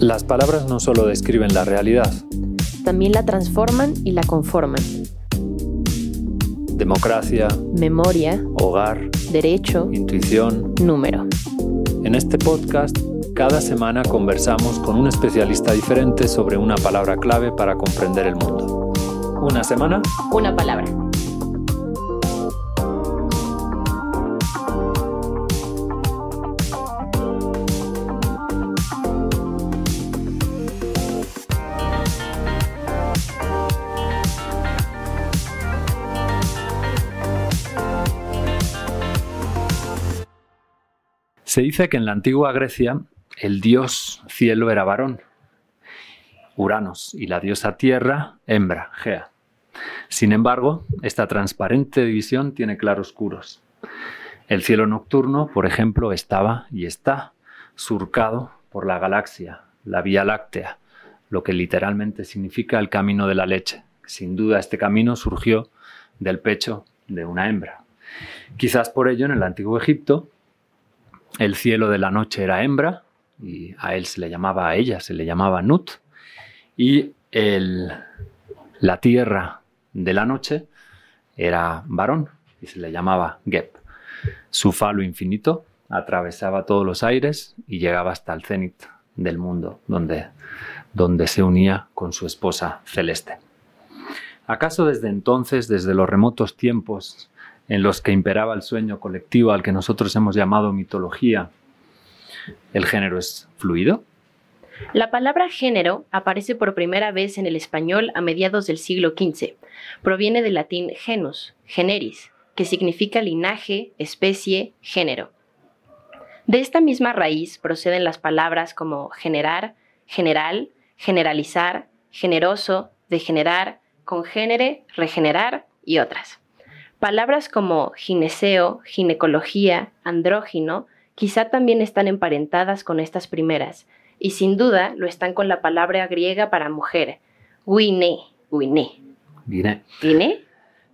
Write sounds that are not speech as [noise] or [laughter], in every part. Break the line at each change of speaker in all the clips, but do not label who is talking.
Las palabras no solo describen la realidad,
también la transforman y la conforman.
Democracia,
Memoria,
hogar,
derecho,
intuición.
número.
En este podcast, cada semana conversamos con un especialista diferente sobre una palabra clave para comprender el mundo. Una semana,
Una palabra.
Se dice que en la antigua Grecia el dios cielo era varón, Uranos, y la diosa tierra, hembra, Gea. Sin embargo, esta transparente división tiene claroscuros. El cielo nocturno, por ejemplo, estaba y está surcado por la galaxia, la Vía Láctea, lo que literalmente significa el camino de la leche. Sin duda este camino surgió del pecho de una hembra. Quizás por ello en el antiguo Egipto el cielo de la noche era hembra y a él se le llamaba, a ella se le llamaba Nut, y el, la tierra de la noche era varón y se le llamaba Geb. Su falo infinito atravesaba todos los aires y llegaba hasta el cenit del mundo, donde, donde se unía con su esposa celeste. ¿Acaso desde entonces, desde los remotos tiempos en los que imperaba el sueño colectivo al que nosotros hemos llamado mitología, el género es fluido?
La palabra género aparece por primera vez en el español a mediados del siglo XV. Proviene del latín genus, generis, que significa linaje, especie, género. De esta misma raíz proceden las palabras como generar, general, generalizar, generoso, degenerar, congénere, regenerar y otras. Palabras como gineceo, ginecología, andrógino, quizá también están emparentadas con estas primeras, y sin duda lo están con la palabra griega para mujer, guine, guine.
Diré.
¿Guine?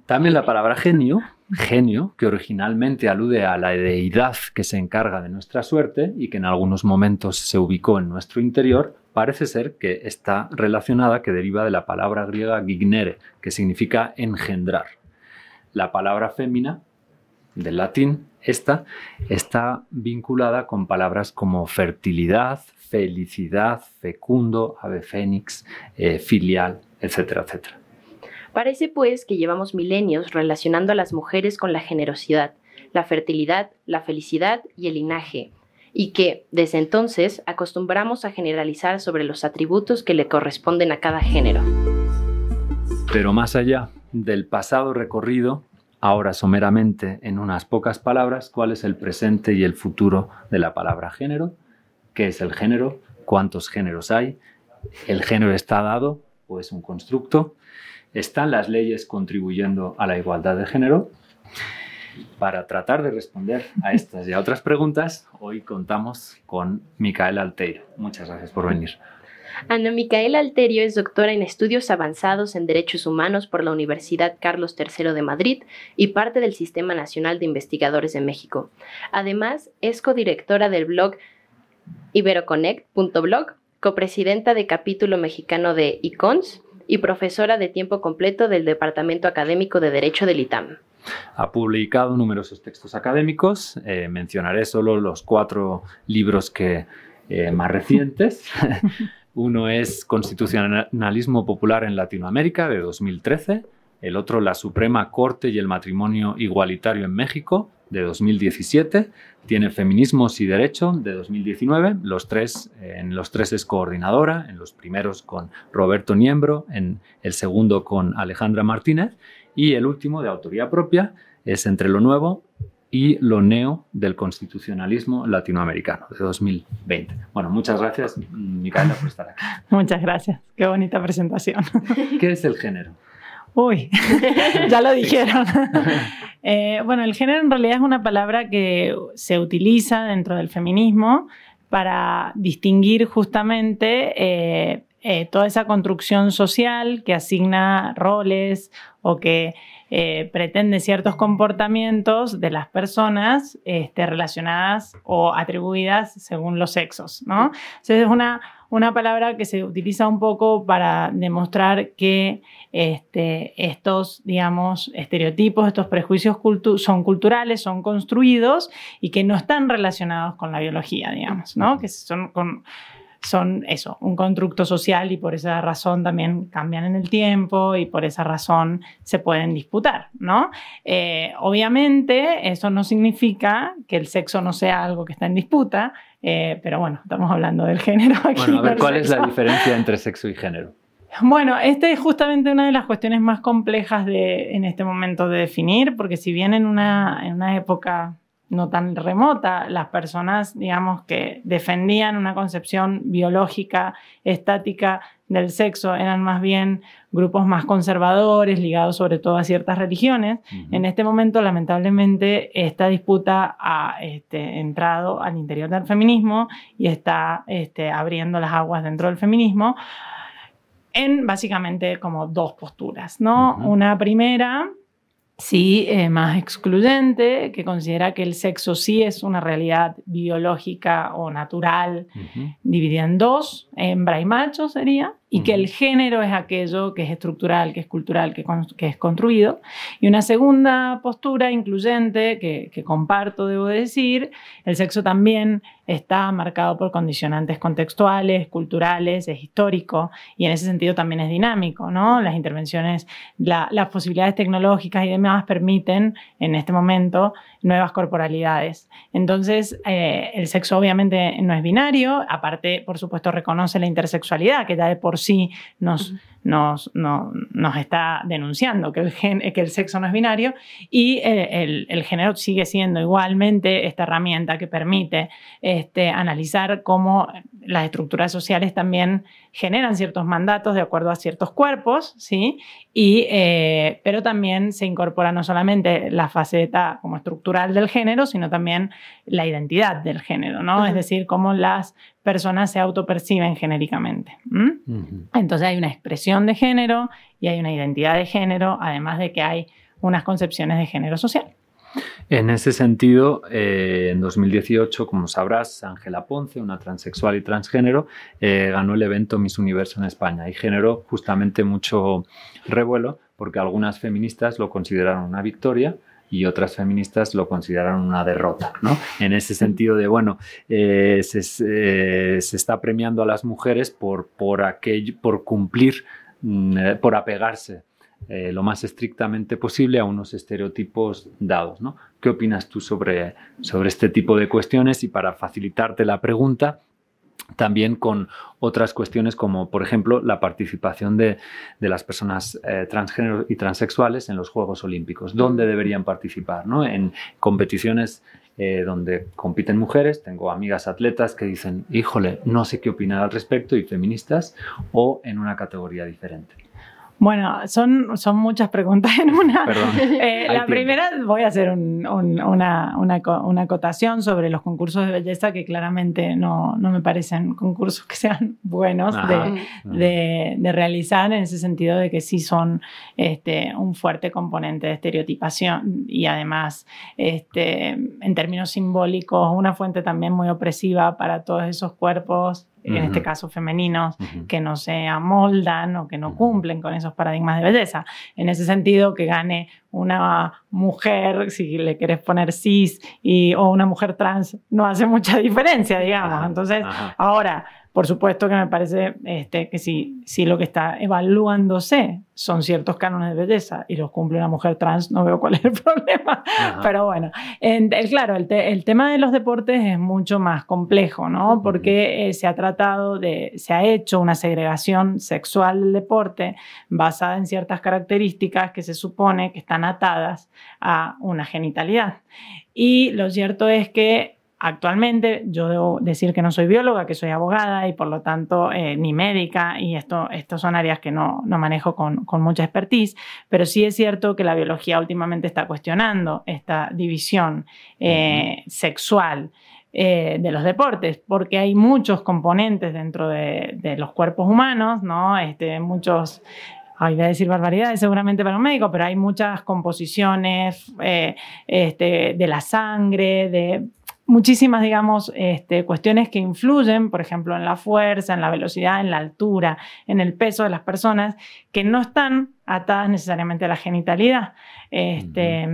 También la palabra genio, genio, que originalmente alude a la deidad que se encarga de nuestra suerte y que en algunos momentos se ubicó en nuestro interior, parece ser que está relacionada, que deriva de la palabra griega gignere, que significa engendrar. La palabra fémina, del latín, esta, está vinculada con palabras como fertilidad, felicidad, fecundo, ave fénix, eh, filial, etcétera, etcétera.
Parece pues que llevamos milenios relacionando a las mujeres con la generosidad, la fertilidad, la felicidad y el linaje, y que, desde entonces, acostumbramos a generalizar sobre los atributos que le corresponden a cada género.
Pero más allá del pasado recorrido, ahora someramente en unas pocas palabras, cuál es el presente y el futuro de la palabra género, qué es el género, cuántos géneros hay, el género está dado o es un constructo, están las leyes contribuyendo a la igualdad de género. Para tratar de responder a estas y a otras preguntas, hoy contamos con Micaela Alteiro. Muchas gracias por venir.
Ana Micaela Alterio es doctora en estudios avanzados en derechos humanos por la Universidad Carlos III de Madrid y parte del Sistema Nacional de Investigadores de México. Además, es codirectora del blog iberoconnect.blog, copresidenta de capítulo mexicano de ICONS y profesora de tiempo completo del Departamento Académico de Derecho del ITAM.
Ha publicado numerosos textos académicos, eh, mencionaré solo los cuatro libros que, eh, más recientes. [laughs] Uno es Constitucionalismo Popular en Latinoamérica de 2013, el otro La Suprema Corte y el Matrimonio Igualitario en México de 2017, tiene Feminismos y Derecho de 2019, los tres, en los tres es coordinadora, en los primeros con Roberto Niembro, en el segundo con Alejandra Martínez y el último de autoría propia es Entre lo Nuevo y lo neo del constitucionalismo latinoamericano de 2020. Bueno, muchas gracias, Micaela, por estar aquí. [laughs]
Muchas gracias. Qué bonita presentación. [laughs]
¿Qué es el género?
Uy, [laughs] ya lo dijeron. Eh, bueno, el género en realidad es una palabra que se utiliza dentro del feminismo para distinguir justamente eh, eh, toda esa construcción social que asigna roles o que eh, pretende ciertos comportamientos de las personas este, relacionadas o atribuidas según los sexos, ¿no? Entonces es una, una palabra que se utiliza un poco para demostrar que este, estos, digamos, estereotipos, estos prejuicios son culturales, son construidos y que no están relacionados con la biología, digamos, ¿no? Que son son eso, un constructo social y por esa razón también cambian en el tiempo y por esa razón se pueden disputar, ¿no? Eh, obviamente eso no significa que el sexo no sea algo que está en disputa, eh, pero bueno, estamos hablando del género aquí.
Bueno, a ver, ¿cuál es la diferencia entre sexo y género?
Bueno, esta es justamente una de las cuestiones más complejas de, en este momento de definir, porque si bien en una, en una época no tan remota, las personas, digamos, que defendían una concepción biológica, estática del sexo, eran más bien grupos más conservadores, ligados sobre todo a ciertas religiones. En este momento, lamentablemente, esta disputa ha este, entrado al interior del feminismo y está este, abriendo las aguas dentro del feminismo en básicamente como dos posturas, ¿no? Una primera sí eh, más excluyente, que considera que el sexo sí es una realidad biológica o natural, dividida en dos, hembra y macho sería, y que el género es aquello que es estructural, que es cultural, que, es construido. Y una segunda postura incluyente que, que, comparto, debo decir, el sexo también está marcado por condicionantes contextuales, culturales, es histórico y en ese sentido también es dinámico. ¿no? Las intervenciones, las posibilidades tecnológicas y demás permiten en este momento nuevas corporalidades. Entonces, eh, el sexo obviamente no es binario, aparte, por supuesto, reconoce la intersexualidad, que ya de por sí nos, nos, nos está denunciando que el, que el sexo no es binario, y eh, el, el, género sigue siendo igualmente esta herramienta que permite este, analizar cómo las estructuras sociales también generan ciertos mandatos de acuerdo a ciertos cuerpos, ¿sí? Y, eh, pero también se incorpora no solamente la faceta como estructural del género, sino también la identidad del género, ¿no? Es decir, cómo las personas se autoperciben genéricamente. Entonces hay una expresión de género y hay una identidad de género, además de que hay unas concepciones de género social.
En ese sentido, eh, en 2018, como sabrás, Ángela Ponce, una transexual y transgénero, eh, ganó el evento Miss Universo en España y generó justamente mucho revuelo porque algunas feministas lo consideraron una victoria y otras feministas lo consideraron una derrota, ¿no? En ese sentido de, bueno, eh, se, se, está premiando a las mujeres por, por, aquello, por cumplir, por apegarse eh, lo más estrictamente posible a unos estereotipos dados. ¿no? ¿Qué opinas tú sobre, sobre este tipo de cuestiones? Y para facilitarte la pregunta, también con otras cuestiones como, por ejemplo, la participación de, de las personas eh, transgénero y transexuales en los Juegos Olímpicos. ¿Dónde deberían participar? ¿no? En competiciones eh, donde compiten mujeres. Tengo amigas atletas que dicen, híjole, no sé qué opinar al respecto y feministas, o en una categoría diferente.
Bueno, son, son muchas preguntas en una. [laughs] Eh, la primera, voy a hacer una, una, acotación sobre los concursos de belleza que claramente no, no me parecen concursos que sean buenos de, de, realizar en ese sentido de que sí son este, un fuerte componente de estereotipación y además este, en términos simbólicos una fuente también muy opresiva para todos esos cuerpos en este caso femeninos, que no se amoldan o que no cumplen con esos paradigmas de belleza. En ese sentido, que gane una mujer, si le quieres poner cis, y, o una mujer trans, no hace mucha diferencia, digamos. Entonces, ahora, por supuesto que me parece este, que si, si lo que está evaluándose son ciertos cánones de belleza y los cumple una mujer trans, no veo cuál es el [laughs] problema. Pero bueno, el, claro, el, el, tema de los deportes es mucho más complejo, ¿no? Porque eh, se ha tratado de, se ha hecho una segregación sexual del deporte basada en ciertas características que se supone que están atadas a una genitalidad. Y lo cierto es que Actualmente yo debo decir que no soy bióloga, que soy abogada y por lo tanto eh, ni médica y esto, estos son áreas que no, no manejo con, con, mucha expertise, pero sí es cierto que la biología últimamente está cuestionando esta división eh, sexual eh, de los deportes, porque hay muchos componentes dentro de, de los cuerpos humanos, ¿no? Este, muchos voy a decir barbaridades seguramente para un médico, pero hay muchas composiciones eh, este, de la sangre, de muchísimas, digamos, este, cuestiones que influyen, por ejemplo, en la fuerza, en la velocidad, en la altura, en el peso de las personas, que no están atadas necesariamente a la genitalidad. Este,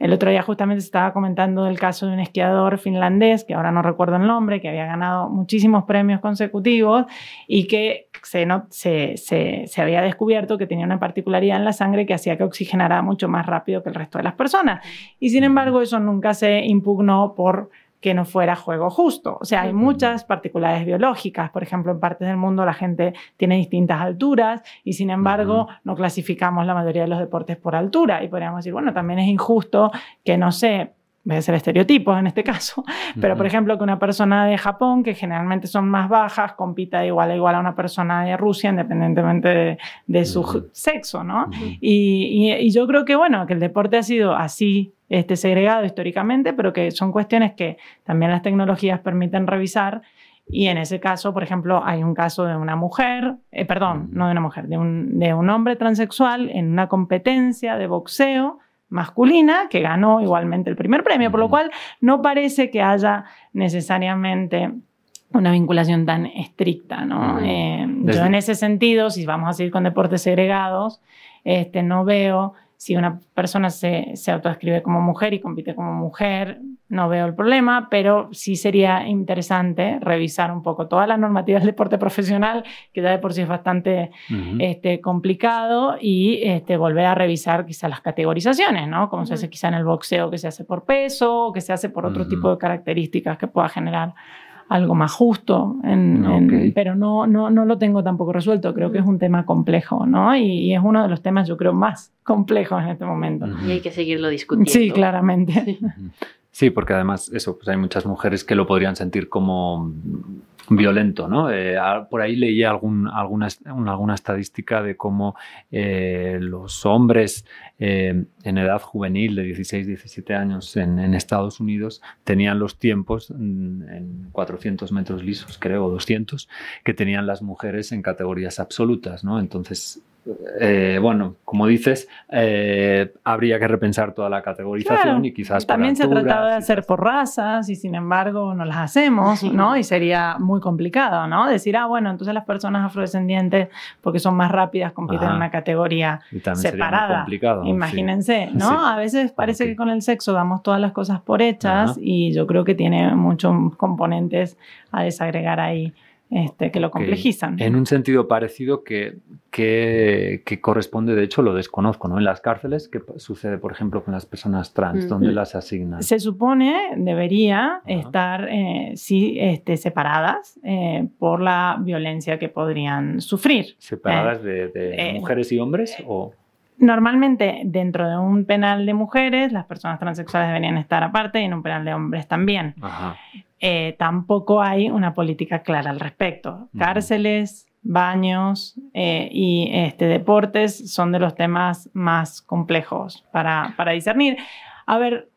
el otro día justamente se estaba comentando del caso de un esquiador finlandés, que ahora no recuerdo el nombre, que había ganado muchísimos premios consecutivos y que se, no, se, se, se, había descubierto que tenía una particularidad en la sangre que hacía que oxigenara mucho más rápido que el resto de las personas. Y sin embargo, eso nunca se impugnó por que no fuera juego justo. O sea, hay muchas particularidades biológicas. Por ejemplo, en partes del mundo la gente tiene distintas alturas y sin embargo no clasificamos la mayoría de los deportes por altura. Y podríamos decir, bueno, también es injusto que, no sé, voy a ser estereotipos en este caso, [laughs] pero por ejemplo que una persona de Japón, que generalmente son más bajas, compita de igual a igual a una persona de Rusia, independientemente de, su sexo, ¿no? y, y, yo creo que, bueno, que el deporte ha sido así este, segregado históricamente, pero que son cuestiones que también las tecnologías permiten revisar. Y en ese caso, por ejemplo, hay un caso de una mujer, eh, perdón, no de una mujer, de un, de un hombre transexual en una competencia de boxeo masculina que ganó igualmente el primer premio, por lo cual no parece que haya necesariamente una vinculación tan estricta, ¿no? Eh, yo en ese sentido, si vamos a seguir con deportes segregados, este, no veo si una persona se, se autoescribe como mujer y compite como mujer, no veo el problema, pero sí sería interesante revisar un poco todas las normativas del deporte profesional, que ya de por sí es bastante este, complicado, y este, volver a revisar quizá las categorizaciones, ¿no? Como se hace quizá en el boxeo, que se hace por peso, o que se hace por otro tipo de características que pueda generar algo más justo, pero no, no, no lo tengo tampoco resuelto. Creo que es un tema complejo, ¿no? Y, es uno de los temas, yo creo, más complejos en este momento.
Y hay que seguirlo discutiendo.
Sí, claramente.
Sí. porque además, eso, pues hay muchas mujeres que lo podrían sentir como violento, ¿no? Eh, por ahí leía alguna, alguna estadística de cómo eh, los hombres eh, en edad juvenil de 16, 17 años en, Estados Unidos tenían los tiempos en 400 metros lisos, creo, o 200, que tenían las mujeres en categorías absolutas, ¿no? Entonces, eh, bueno, como dices, eh, habría que repensar toda la categorización y quizás
también se ha tratado de hacer por razas y sin embargo no las hacemos, ¿no? Y sería muy complicado, ¿no? Decir, ah, bueno, entonces las personas afrodescendientes, porque son más rápidas, compiten en una categoría separada. Imagínense, [laughs] ¿no? A veces parece que con el sexo damos todas las cosas por hechas y yo creo que tiene muchos componentes a desagregar ahí. Este, que lo complejizan.
En un sentido parecido que, que, corresponde, de hecho, lo desconozco, ¿no? En las cárceles, ¿qué sucede, por ejemplo, con las personas trans? ¿Dónde las asignan?
Se supone, debería estar, eh, sí, este, separadas eh, por la violencia que podrían sufrir.
¿Separadas de, de eh, mujeres y hombres o...?
Normalmente dentro de un penal de mujeres las personas transexuales deberían estar aparte y en un penal de hombres también. Eh, tampoco hay una política clara al respecto. Cárceles, baños eh, y este, deportes son de los temas más complejos para, para discernir. A ver,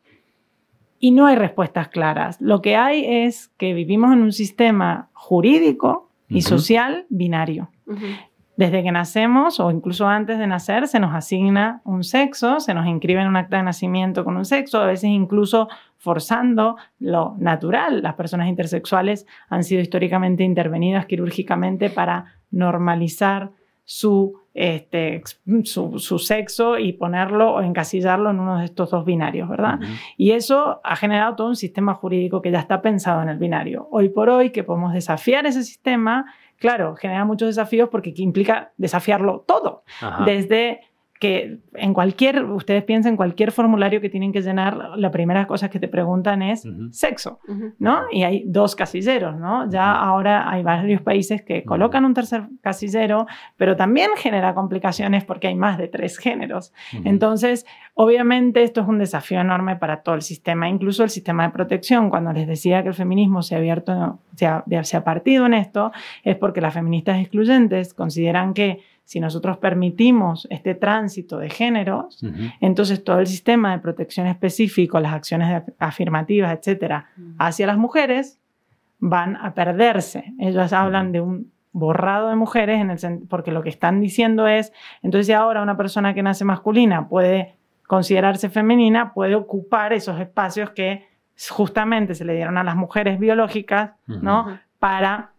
y no hay respuestas claras. Lo que hay es que vivimos en un sistema jurídico y social binario. Desde que nacemos o incluso antes de nacer se nos asigna un sexo, se nos inscribe en un acta de nacimiento con un sexo, a veces incluso forzando lo natural. Las personas intersexuales han sido históricamente intervenidas quirúrgicamente para normalizar su, este, su, sexo y ponerlo o encasillarlo en uno de estos dos binarios, ¿verdad? Y eso ha generado todo un sistema jurídico que ya está pensado en el binario. Hoy por hoy que podemos desafiar ese sistema, claro, genera muchos desafíos porque implica desafiarlo todo, desde que en cualquier, ustedes piensen, en cualquier formulario que tienen que llenar, la primera cosa que te preguntan es sexo, ¿no? Y hay dos casilleros, ¿no? Ya ahora hay varios países que colocan un tercer casillero, pero también genera complicaciones porque hay más de tres géneros. Entonces, Obviamente esto es un desafío enorme para todo el sistema, incluso el sistema de protección. Cuando les decía que el feminismo se ha, abierto, se ha, se ha partido en esto, es porque las feministas excluyentes consideran que si nosotros permitimos este tránsito de géneros, entonces todo el sistema de protección específico, las acciones afirmativas, etcétera, hacia las mujeres van a perderse. Ellos hablan de un borrado de mujeres en el porque lo que están diciendo es, entonces si ahora una persona que nace masculina puede considerarse femenina puede ocupar esos espacios que justamente se le dieron a las mujeres biológicas, ¿no? Para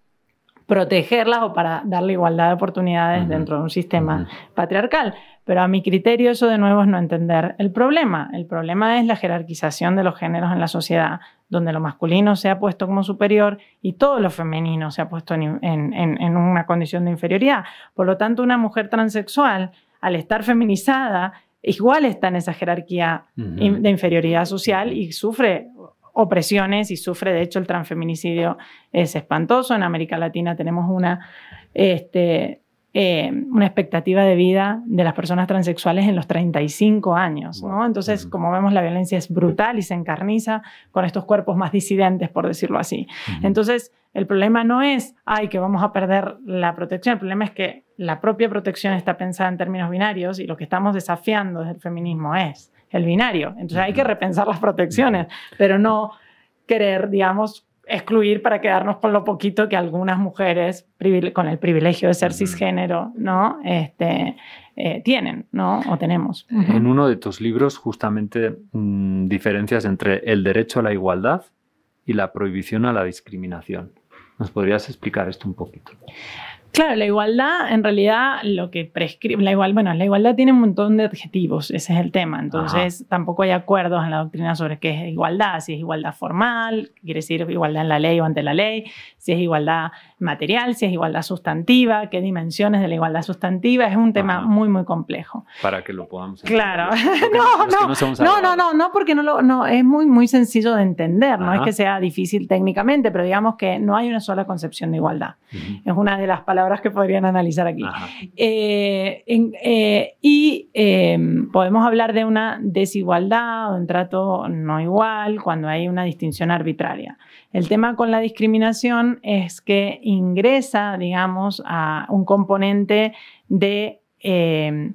protegerlas o para darle igualdad de oportunidades dentro de un sistema patriarcal. Pero a mi criterio eso de nuevo es no entender el problema. El problema es la jerarquización de los géneros en la sociedad, donde lo masculino se ha puesto como superior y todo lo femenino se ha puesto en, en una condición de inferioridad. Por lo tanto, una mujer transexual, al estar feminizada, igual está en esa jerarquía de inferioridad social y sufre opresiones y sufre, de hecho, el transfeminicidio es espantoso. En América Latina tenemos una, este, eh, una expectativa de vida de las personas transexuales en los 35 años. ¿no? Entonces, como vemos, la violencia es brutal y se encarniza con estos cuerpos más disidentes, por decirlo así. Entonces, el problema no es, ay, que vamos a perder la protección, el problema es que la propia protección está pensada en términos binarios y lo que estamos desafiando desde el feminismo es el binario. Entonces hay que repensar las protecciones, pero no querer, digamos, excluir para quedarnos con lo poquito que algunas mujeres con el privilegio de ser cisgénero, ¿no? Este, eh, tienen, ¿no? O tenemos.
En uno de tus libros, justamente, mm, diferencias entre el derecho a la igualdad y la prohibición a la discriminación. ¿Nos podrías explicar esto un poquito?
Claro, la igualdad, en realidad, lo que prescribe, la igual, bueno, la igualdad tiene un montón de adjetivos, ese es el tema. Entonces, tampoco hay acuerdos en la doctrina sobre qué es igualdad, si es igualdad formal, quiere decir igualdad en la ley o ante la ley, si es igualdad material, si es igualdad sustantiva, qué dimensiones de la igualdad sustantiva, es un tema muy, muy complejo.
Para que lo podamos
entender. Claro, [laughs] no, no, no, no, no, porque no, lo, no, es muy, muy sencillo de entender, no es que sea difícil técnicamente, pero digamos que no hay una sola concepción de igualdad. Es una de las palabras que podrían analizar aquí. Eh, eh, y em, podemos hablar de una desigualdad o un trato no igual cuando hay una distinción arbitraria. El tema con la discriminación es que ingresa, digamos, a un componente de em,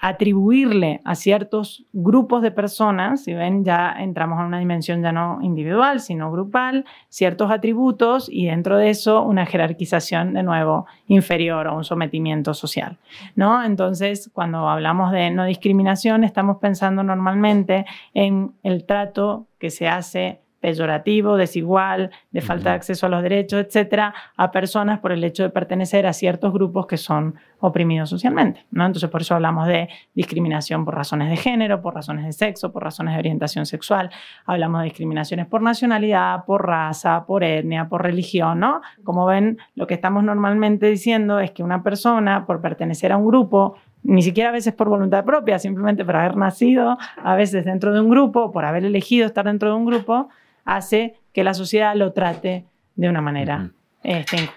atribuirle a ciertos grupos de personas, si ven, ya entramos en una dimensión ya no individual, sino grupal, ciertos atributos y dentro de eso una jerarquización de nuevo inferior o un sometimiento social, ¿no? Entonces, cuando hablamos de no discriminación, estamos pensando normalmente en el trato que se hace peyorativo, desigual, de falta de acceso a los derechos, etcétera, a personas por el hecho de pertenecer a ciertos grupos que son oprimidos socialmente. ¿no? Entonces, por eso hablamos de discriminación por razones de género, por razones de sexo, por razones de orientación sexual. Hablamos de discriminaciones por nacionalidad, por raza, por etnia, por religión. ¿no? Como ven, lo que estamos normalmente diciendo es que una persona, por pertenecer a un grupo, ni siquiera a veces por voluntad propia, simplemente por haber nacido, a veces dentro de un grupo, por haber elegido estar dentro de un grupo, hace que la sociedad lo trate de una manera este,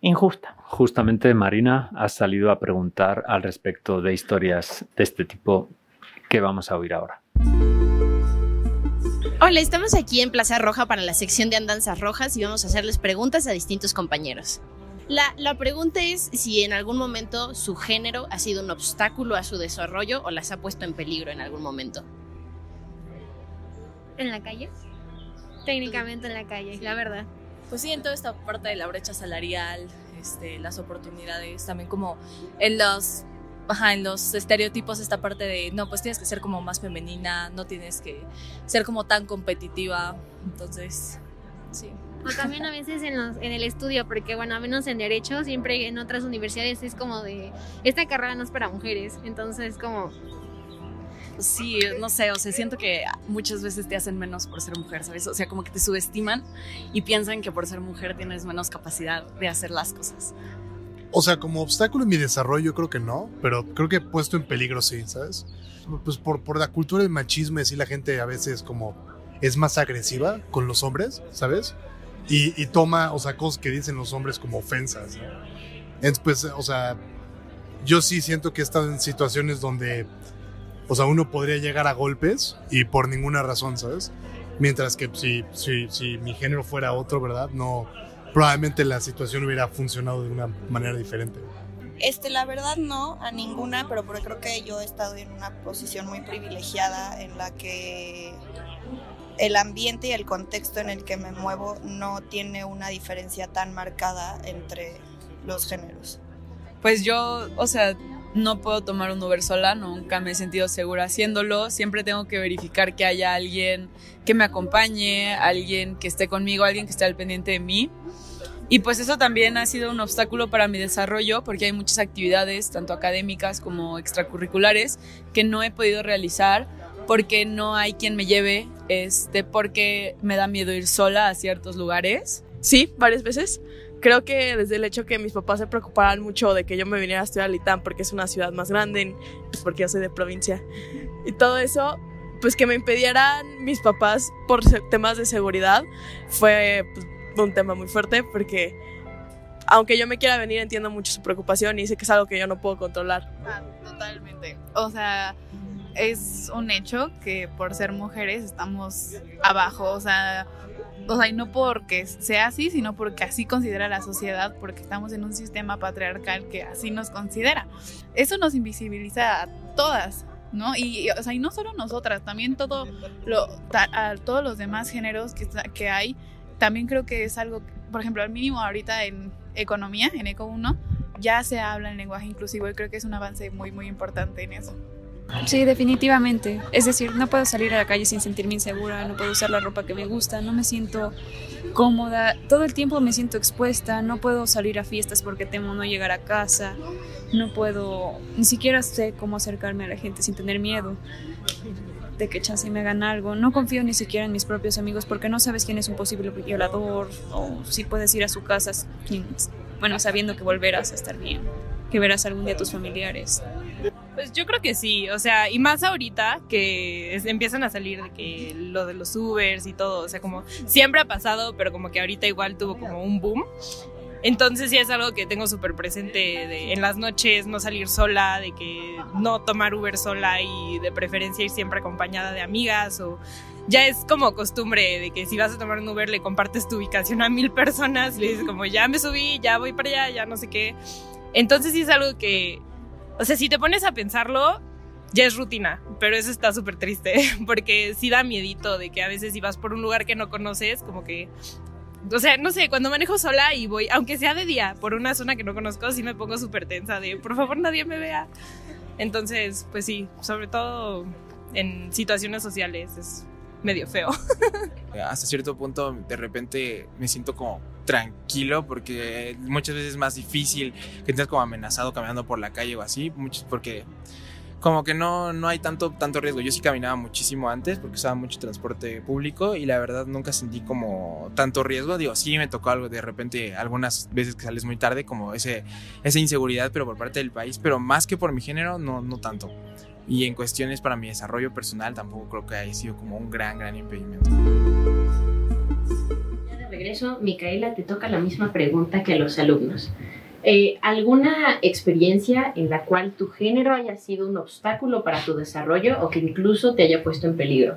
injusta.
Justamente, Marina, has salido a preguntar al respecto de historias de este tipo que vamos a oír ahora.
Hola, estamos aquí en Plaza Roja para la sección de Andanzas Rojas y vamos a hacerles preguntas a distintos compañeros. La, la, pregunta es si en algún momento su género ha sido un obstáculo a su desarrollo o las ha puesto en peligro en algún momento.
¿En la calle? Técnicamente en la calle, la verdad.
Pues sí, en toda esta parte de la brecha salarial, este, las oportunidades, también como en los, ajá, en los estereotipos, esta parte de, no, pues tienes que ser como más femenina, no tienes que ser como tan competitiva, entonces, sí.
O también a veces en, los, en el estudio, porque bueno, a menos en Derecho, siempre en otras universidades es como de, esta carrera no es para mujeres, entonces como
sí, no sé, o sea, siento que muchas veces te hacen menos por ser mujer, ¿sabes? O sea, como que te subestiman y piensan que por ser mujer tienes menos capacidad de hacer las cosas.
O sea, como obstáculo en mi desarrollo creo que no, pero creo que he puesto en peligro sí, ¿sabes? Pues por, por la cultura del machismo y la gente a veces como es más agresiva con los hombres, ¿sabes? Y, y toma, o sea, cosas que dicen los hombres como ofensas. ¿no? Entonces, pues, o sea, yo sí siento que he estado en situaciones donde O sea, uno podría llegar a golpes y por ninguna razón, ¿sabes? Mientras que si, si, si mi género fuera otro, ¿verdad? No, probablemente la situación hubiera funcionado de una manera diferente.
Este, la verdad no, a ninguna, pero porque creo que yo he estado en una posición muy privilegiada en la que el ambiente y el contexto en el que me muevo no tiene una diferencia tan marcada entre los géneros.
Pues yo, o sea, no puedo tomar un Uber sola, nunca me he sentido segura haciéndolo, siempre tengo que verificar que haya alguien que me acompañe, alguien que esté conmigo, alguien que esté al pendiente de mí. Y pues eso también ha sido un obstáculo para mi desarrollo porque hay muchas actividades, tanto académicas como extracurriculares, que no he podido realizar porque no hay quien me lleve, este, porque me da miedo ir sola a ciertos lugares.
Sí, varias veces. Creo que desde el hecho que mis papás se preocuparan mucho de que yo me viniera a estudiar a Litán porque es una ciudad más grande, pues porque yo soy de provincia, y todo eso, pues que me impidieran mis papás por temas de seguridad, fue pues, un tema muy fuerte porque aunque yo me quiera venir entiendo mucho su preocupación y sé que es algo que yo no puedo controlar.
Ah, totalmente. O sea, es un hecho que por ser mujeres estamos abajo, o sea, o sea, y no porque sea así, sino porque así considera la sociedad, porque estamos en un sistema patriarcal que así nos considera. Eso nos invisibiliza a todas, ¿no? Y, o sea, y no solo nosotras, también todo lo, a todos los demás géneros que, que hay también creo que es algo, por ejemplo, al mínimo ahorita en economía, en ECO 1, ya se habla en lenguaje inclusivo y creo que es un avance muy, muy importante en eso.
Sí, definitivamente. Es decir, no puedo salir a la calle sin sentirme insegura, no puedo usar la ropa que me gusta, no me siento cómoda, todo el tiempo me siento expuesta, no puedo salir a fiestas porque temo no llegar a casa, no puedo, ni siquiera sé cómo acercarme a la gente sin tener miedo de que chance me hagan algo. No confío ni siquiera en mis propios amigos porque no sabes quién es un posible violador o si puedes ir a su casa, bueno, sabiendo que volverás a estar bien, que verás algún día a tus familiares.
Pues yo creo que sí, o sea, y más ahorita que empiezan a salir de que lo de los Ubers y todo, o sea, como siempre ha pasado, pero como que ahorita igual tuvo como un boom. Entonces sí es algo que tengo súper presente en las noches, no salir sola, de que no tomar Uber sola y de preferencia ir siempre acompañada de amigas o ya es como costumbre de que si vas a tomar un Uber le compartes tu ubicación a mil personas le dices como ya me subí, ya voy para allá, ya no sé qué. Entonces sí es algo que, o sea, si te pones a pensarlo, ya es rutina, pero eso está súper triste [laughs] porque sí da miedito de que a veces si vas por un lugar que no conoces, como que o sea, no sé, cuando manejo sola y voy, aunque sea de día, por una zona que no conozco, sí me pongo súper tensa de, por favor, nadie me vea. Entonces, pues sí, sobre todo en situaciones sociales es medio feo. [laughs]
Hasta cierto punto, de repente me siento como tranquilo porque muchas veces es más difícil que estés como amenazado caminando por la calle o así, porque como que no, no hay tanto, tanto riesgo. Yo sí caminaba muchísimo antes porque usaba mucho transporte público y la verdad nunca sentí como tanto riesgo. Digo, sí me tocó algo de repente algunas veces que sales muy tarde, como ese, esa inseguridad, pero por parte del país, pero más que por mi género, no, no tanto. Y en cuestiones para mi desarrollo personal tampoco creo que haya sido como un gran, gran impedimento.
Ya de regreso, Micaela, te toca la misma pregunta que a los alumnos. Eh, ¿Alguna experiencia en la cual tu género haya sido un obstáculo para tu desarrollo o que incluso te haya puesto en peligro?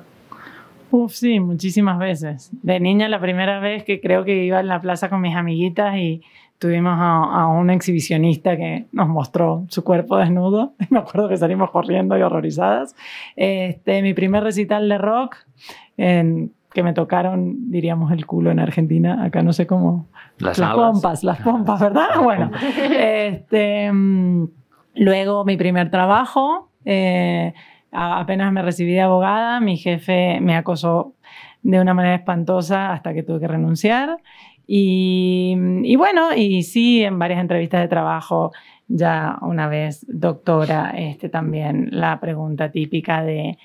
Uf, sí, muchísimas veces. De niña, la primera vez que creo que iba en la plaza con mis amiguitas y tuvimos a, a un exhibicionista que nos mostró su cuerpo desnudo. [laughs] Me acuerdo que salimos corriendo y horrorizadas. Este, mi primer recital de rock, en, que me tocaron, diríamos, el culo en Argentina. Acá no sé cómo
las,
pompas, las pompas, ¿verdad? Bueno, este, mm, luego mi primer trabajo, eh, apenas me recibí de abogada, mi jefe me acosó de una manera espantosa hasta que tuve que renunciar. Y, bueno, y sí, en varias entrevistas de trabajo, ya una vez doctora, este, también la pregunta típica de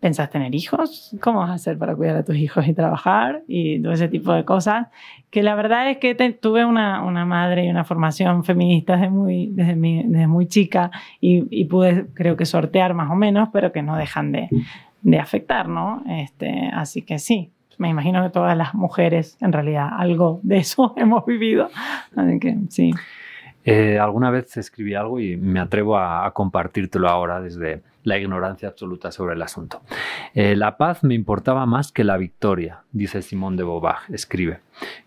¿Pensás tener hijos? ¿Cómo vas a hacer para cuidar a tus hijos y trabajar? Y todo ese tipo de cosas. Que la verdad es que tuve una, una, madre y una formación feminista desde muy, desde, muy chica y, y, pude, creo que, sortear más o menos, pero que no dejan de, de afectar, ¿no? Este, así que sí, me imagino que todas las mujeres, en realidad, algo de eso [laughs] hemos vivido. Así que sí.
Eh, alguna vez escribí algo y me atrevo a, a compartírtelo ahora desde la ignorancia absoluta sobre el asunto. Eh, la paz me importaba más que la victoria, dice Simón de Beauvoir, escribe.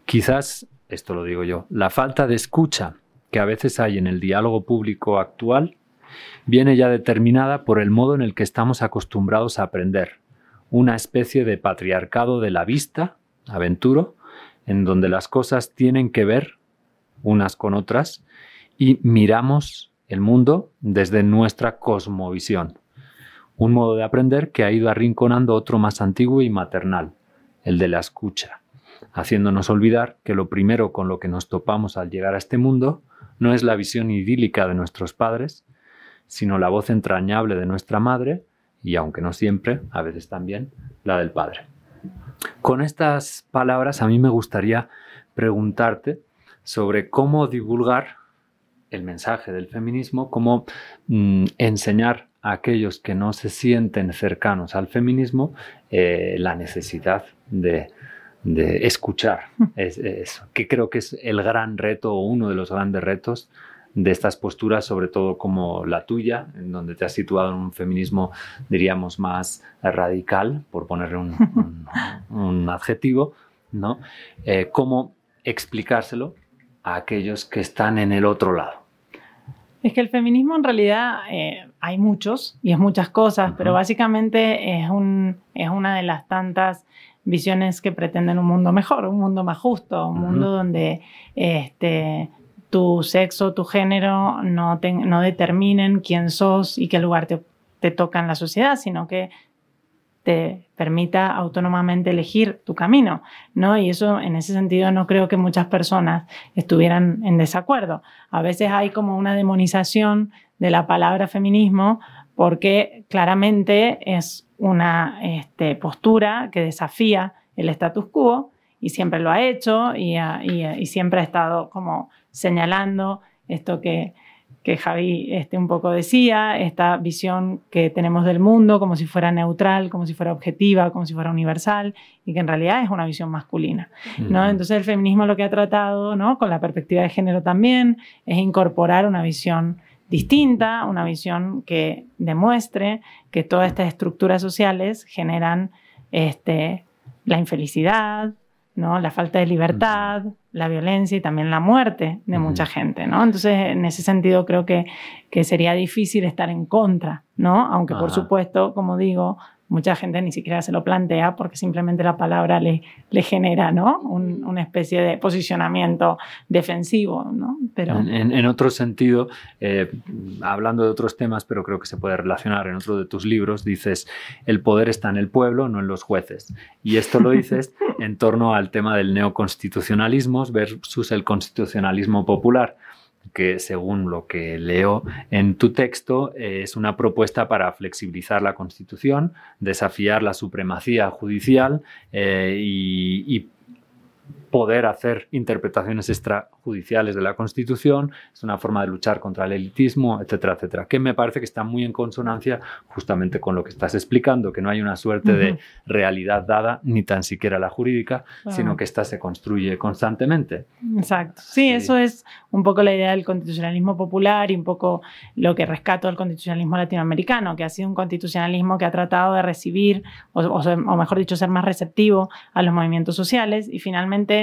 Quizás, esto lo digo yo, la falta de escucha que a veces hay en el diálogo público actual viene ya determinada por el modo en el que estamos acostumbrados a aprender, una especie de patriarcado de la vista, aventuro, en donde las cosas tienen que ver unas con otras y miramos el mundo desde nuestra cosmovisión. Un modo de aprender que ha ido arrinconando otro más antiguo y maternal, el de la escucha, haciéndonos olvidar que lo primero con lo que nos topamos al llegar a este mundo no es la visión idílica de nuestros padres, sino la voz entrañable de nuestra madre y, aunque no siempre, a veces también, la del padre. Con estas palabras a mí me gustaría preguntarte sobre cómo divulgar el mensaje del feminismo, cómo mm, enseñar a aquellos que no se sienten cercanos al feminismo eh, la necesidad de, de escuchar. Es, es- que creo que es el gran reto o uno de los grandes retos de estas posturas, sobre todo como la tuya, en donde te has situado en un feminismo, diríamos, más radical, por ponerle un, [laughs] un- un adjetivo, ¿no? Eh, cómo explicárselo a aquellos que están en el otro lado.
Es que el feminismo en realidad eh, hay muchos y es muchas cosas, pero básicamente es, un, es una de las tantas visiones que pretenden un mundo mejor, un mundo más justo, un mundo donde este, tu sexo, tu género no, te- no determinen quién sos y qué lugar te, toca en la sociedad, sino que te permita autónomamente elegir tu camino, ¿no? Y eso, en ese sentido, no creo que muchas personas estuvieran en desacuerdo. A veces hay como una demonización de la palabra feminismo porque claramente es una este, postura que desafía el status quo y siempre lo ha hecho y siempre ha estado como señalando esto que, que Javi este, un poco decía, esta visión que tenemos del mundo como si fuera neutral, como si fuera objetiva, como si fuera universal, y que en realidad es una visión masculina. ¿no? Entonces el feminismo lo que ha tratado, ¿no? con la perspectiva de género también, es incorporar una visión distinta, una visión que demuestre que todas estas estructuras sociales generan este, la infelicidad, ¿no? la falta de libertad, la violencia y también la muerte de mucha gente. ¿no? Entonces, en ese sentido, creo que, que sería difícil estar en contra, ¿no? aunque por supuesto, como digo, mucha gente ni siquiera se lo plantea porque simplemente la palabra le, le genera ¿no? Un- una especie de posicionamiento defensivo. ¿no? Pero,
En, en- en otro sentido, eh, hablando de otros temas, pero creo que se puede relacionar en otro de tus libros, dices, el poder está en el pueblo, no en los jueces. Y esto lo dices [laughs] en torno al tema del neoconstitucionalismo versus el constitucionalismo popular que según lo que leo en tu texto eh, es una propuesta para flexibilizar la Constitución, desafiar la supremacía judicial eh, y, y poder hacer interpretaciones extrajudiciales de la Constitución, es una forma de luchar contra el elitismo, etcétera, etcétera, que me parece que está muy en consonancia justamente con lo que estás explicando, que no hay una suerte de
Ujú.
realidad dada, ni tan siquiera la jurídica,
Claro.
sino que ésta se construye constantemente.
Exacto. Sí, eso es un poco la idea del constitucionalismo popular y un poco lo que rescato del constitucionalismo latinoamericano, que ha sido un constitucionalismo que ha tratado de recibir, o, o o mejor dicho, ser más receptivo a los movimientos sociales y finalmente...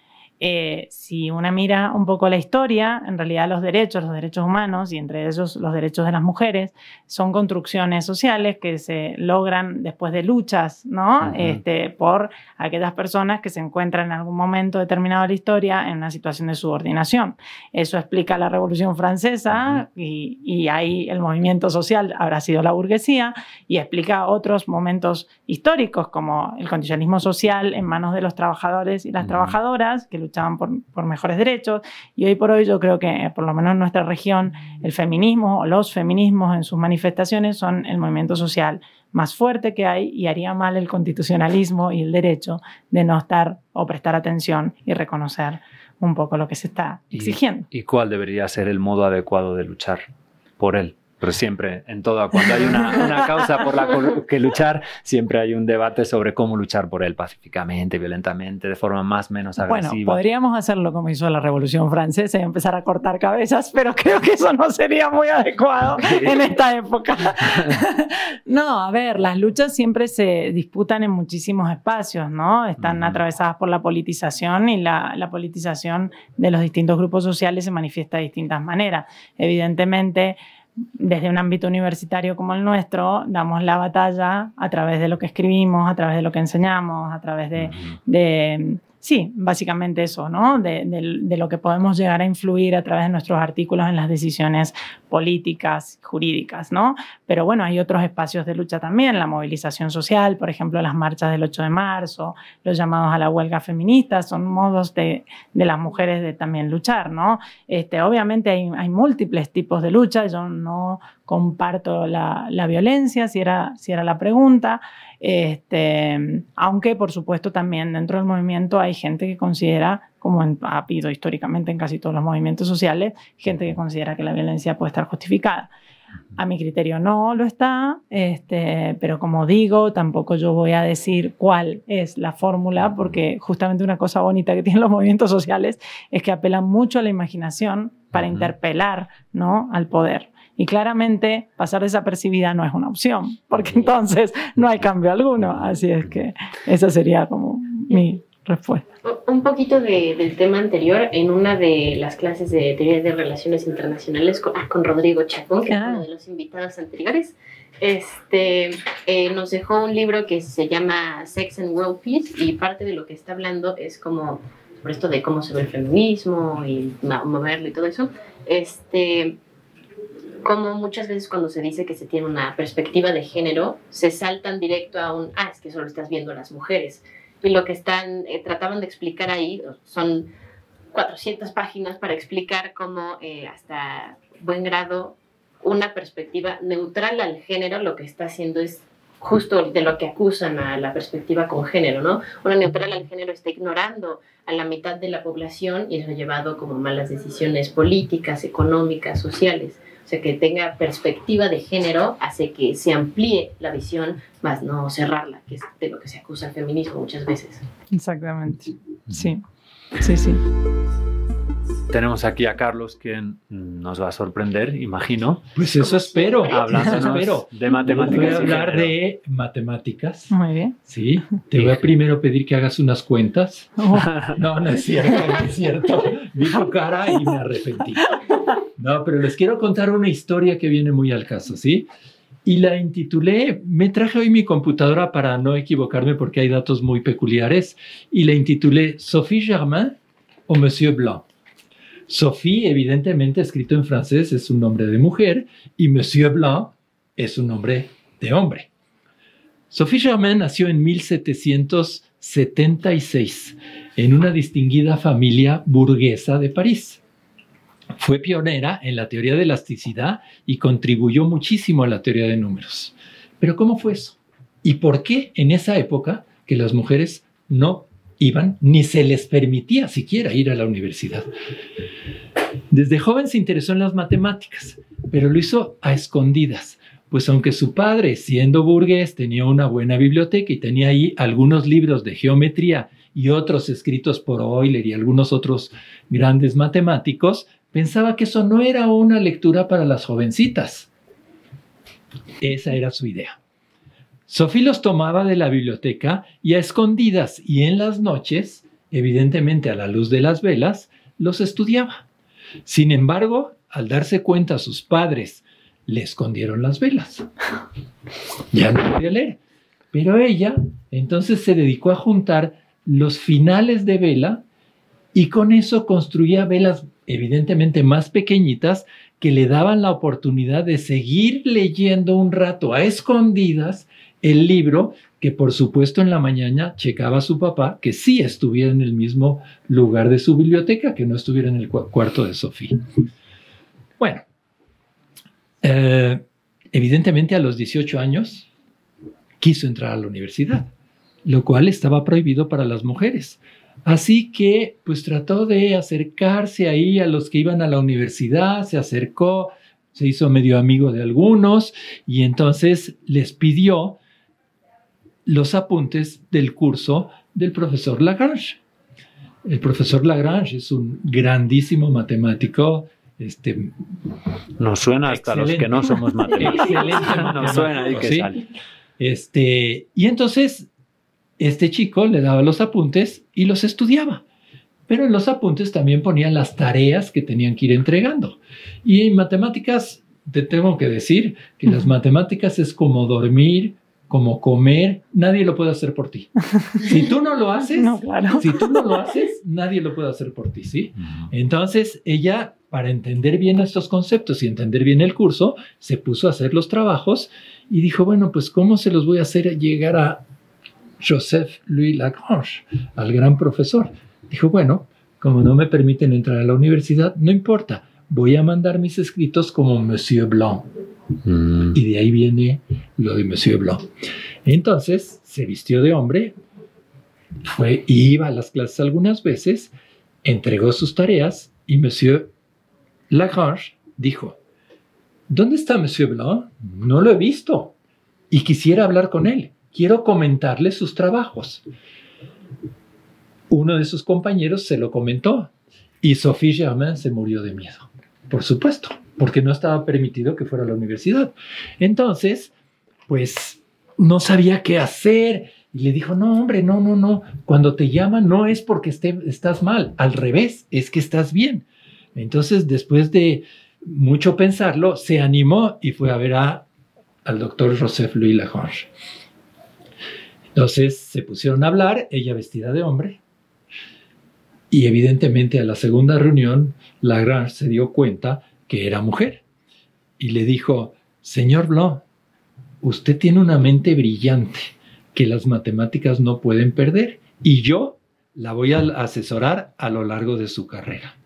eh, si una mira un poco la historia, en realidad los derechos, los derechos humanos y entre ellos los derechos de las mujeres son construcciones sociales que se logran después de luchas, ¿no?
Ujú.
Este, por aquellas personas que se encuentran en algún momento determinado de la historia en una situación de subordinación. Eso explica la Revolución Francesa y, y ahí el movimiento social habrá sido la burguesía y explica otros momentos históricos como el condicionalismo social en manos de los trabajadores y las trabajadoras que luchaban por, por mejores derechos y hoy por hoy yo creo que eh, por lo menos en nuestra región el feminismo o los feminismos en sus manifestaciones son el movimiento social más fuerte que hay y haría mal el constitucionalismo y el derecho de no estar o prestar atención y reconocer un poco lo que se está
Y-
exigiendo.
¿Y cuál debería ser el modo adecuado de luchar por él? Pero siempre, en todo, cuando hay una, una [laughs] causa por la que luchar, siempre hay un debate sobre cómo luchar por él pacíficamente, violentamente, de forma más o menos
Bueno,
agresiva.
podríamos hacerlo como hizo la Revolución Francesa y empezar a cortar cabezas, pero creo que eso no sería muy adecuado [laughs] en esta época. [laughs] no, a ver, las luchas siempre se disputan en muchísimos espacios, ¿no? Están atravesadas por la politización y la, la politización de los distintos grupos sociales se manifiesta de distintas maneras. Evidentemente, desde un ámbito universitario como el nuestro, damos la batalla a través de lo que escribimos, a través de lo que enseñamos, a través de, de- sí, básicamente eso, ¿no? De, de- lo que podemos llegar a influir a través de nuestros artículos en las decisiones políticas, jurídicas, ¿no? Pero bueno, hay otros espacios de lucha también, la movilización social, por ejemplo, las marchas del 8 de marzo, los llamados a la huelga feminista, son modos de, de las mujeres de también luchar, ¿no? Este, obviamente hay múltiples tipos de lucha, yo no comparto la, la violencia, si era, si era la pregunta, este, aunque por supuesto también dentro del movimiento hay gente que considera, como en- ha habido históricamente en casi todos los movimientos sociales, gente que considera que la violencia puede estar justificada. A mi criterio no lo está, este, pero como digo, tampoco yo voy a decir cuál es la fórmula, porque justamente una cosa bonita que tienen los movimientos sociales es que apelan mucho a la imaginación para interpelar ¿no? al poder. Y claramente pasar desapercibida no es una opción, porque entonces no hay cambio alguno. Así es que esa sería como mi respuesta.
Un poquito de- del tema anterior, en una de las clases de teoría de relaciones internacionales con, ah, con Rodrigo Chacón, que es uno de los invitados anteriores, este, eh, nos dejó un libro que se llama Sex and World Peace y parte de lo que está hablando es como sobre esto de cómo se ve el feminismo y moverlo y todo eso. Este, como muchas veces cuando se dice que se tiene una perspectiva de género, se saltan directo a un, ah, es que solo estás viendo a las mujeres. Y lo que están, eh, trataban de explicar ahí son 400 páginas para explicar cómo eh, hasta buen grado una perspectiva neutral al género lo que está haciendo es justo de lo que acusan a la perspectiva con género, ¿no? Una neutral al género está ignorando a la mitad de la población y eso ha llevado como malas decisiones políticas, económicas, sociales. O sea, que tenga perspectiva de género hace que se amplíe la visión, más no cerrarla, que es de lo que se acusa al feminismo muchas veces.
Exactamente. Sí, sí, sí.
Tenemos aquí a Carlos, quien nos va a sorprender, imagino.
Pues eso espero.
Hablándonos
eso espero.
de matemáticas.
Voy a hablar de matemáticas.
Muy bien.
Sí, te voy a primero pedir que hagas unas cuentas. [laughs] No, no es cierto, no es cierto. Vi tu cara y me arrepentí. No, pero les quiero contar una historia que viene muy al caso, ¿sí? Y la intitulé, me traje hoy mi computadora para no equivocarme porque hay datos muy peculiares, y la intitulé Sophie Germain o Monsieur Blanc. Sophie, evidentemente, escrito en francés, es un nombre de mujer, y Monsieur Blanc es un nombre de hombre. Sophie Germain nació en 1776 en una distinguida familia burguesa de París. Fue pionera en la teoría de elasticidad y contribuyó muchísimo a la teoría de números. Pero ¿cómo fue eso? ¿Y por qué en esa época que las mujeres no iban ni se les permitía siquiera ir a la universidad? Desde joven se interesó en las matemáticas, pero lo hizo a escondidas, pues aunque su padre, siendo burgués, tenía una buena biblioteca y tenía ahí algunos libros de geometría y otros escritos por Euler y algunos otros grandes matemáticos, pensaba que eso no era una lectura para las jovencitas. Esa era su idea. Sophie los tomaba de la biblioteca y a escondidas y en las noches, evidentemente a la luz de las velas, los estudiaba. Sin embargo, al darse cuenta sus padres, le escondieron las velas. Ya no podía leer. Pero ella entonces se dedicó a juntar los finales de vela y con eso construía velas evidentemente más pequeñitas que le daban la oportunidad de seguir leyendo un rato a escondidas el libro que por supuesto en la mañana checaba su papá que sí estuviera en el mismo lugar de su biblioteca, que no estuviera en el cu- cuarto de Sofía. Bueno, eh, evidentemente a los 18 años quiso entrar a la universidad, lo cual estaba prohibido para las mujeres. Así que pues trató de acercarse ahí a los que iban a la universidad, se acercó se hizo medio amigo de algunos y entonces les pidió los apuntes del curso del profesor Lagrange. El profesor Lagrange es un grandísimo matemático. Este,
Nos suena hasta los que no somos matemáticos. [laughs]
Excelente
Nos suena ahí que
¿sí?
sale.
Este, y entonces este chico le daba los apuntes y los estudiaba. Pero en los apuntes también ponían las tareas que tenían que ir entregando. Y en matemáticas, te tengo que decir que las matemáticas es como dormir, como comer, nadie lo puede hacer por ti. [laughs] Si tú no lo haces, si tú no lo haces, nadie lo puede hacer por ti, ¿sí? Entonces, ella, para entender bien estos conceptos y entender bien el curso, se puso a hacer los trabajos y dijo, bueno, pues ¿cómo se los voy a hacer llegar a Joseph Louis Lagrange, al gran profesor? Dijo, bueno, como no me permiten entrar a la universidad, no importa, voy a mandar mis escritos como Monsieur Blanc. Y de ahí viene lo de Monsieur Blanc. Entonces se vistió de hombre, fue, iba a las clases algunas veces, entregó sus tareas y Monsieur Lagrange dijo, ¿dónde está Monsieur Blanc? No lo he visto y quisiera hablar con él. Quiero comentarle sus trabajos. Uno de sus compañeros se lo comentó y Sophie Germain se murió de miedo. Por supuesto, porque no estaba permitido que fuera a la universidad. Entonces, pues no sabía qué hacer y le dijo, no, hombre, no, no, no, cuando te llaman no es porque esté, estás mal, al revés, es que estás bien. Entonces, después de mucho pensarlo, se animó y fue a ver a, al doctor Joseph Louis Lagrange. Entonces se pusieron a hablar, ella vestida de hombre, y evidentemente a la segunda reunión, Lagrange se dio cuenta que era mujer y le dijo, señor Blanc, usted tiene una mente brillante que las matemáticas no pueden perder y yo la voy a asesorar a lo largo de su carrera.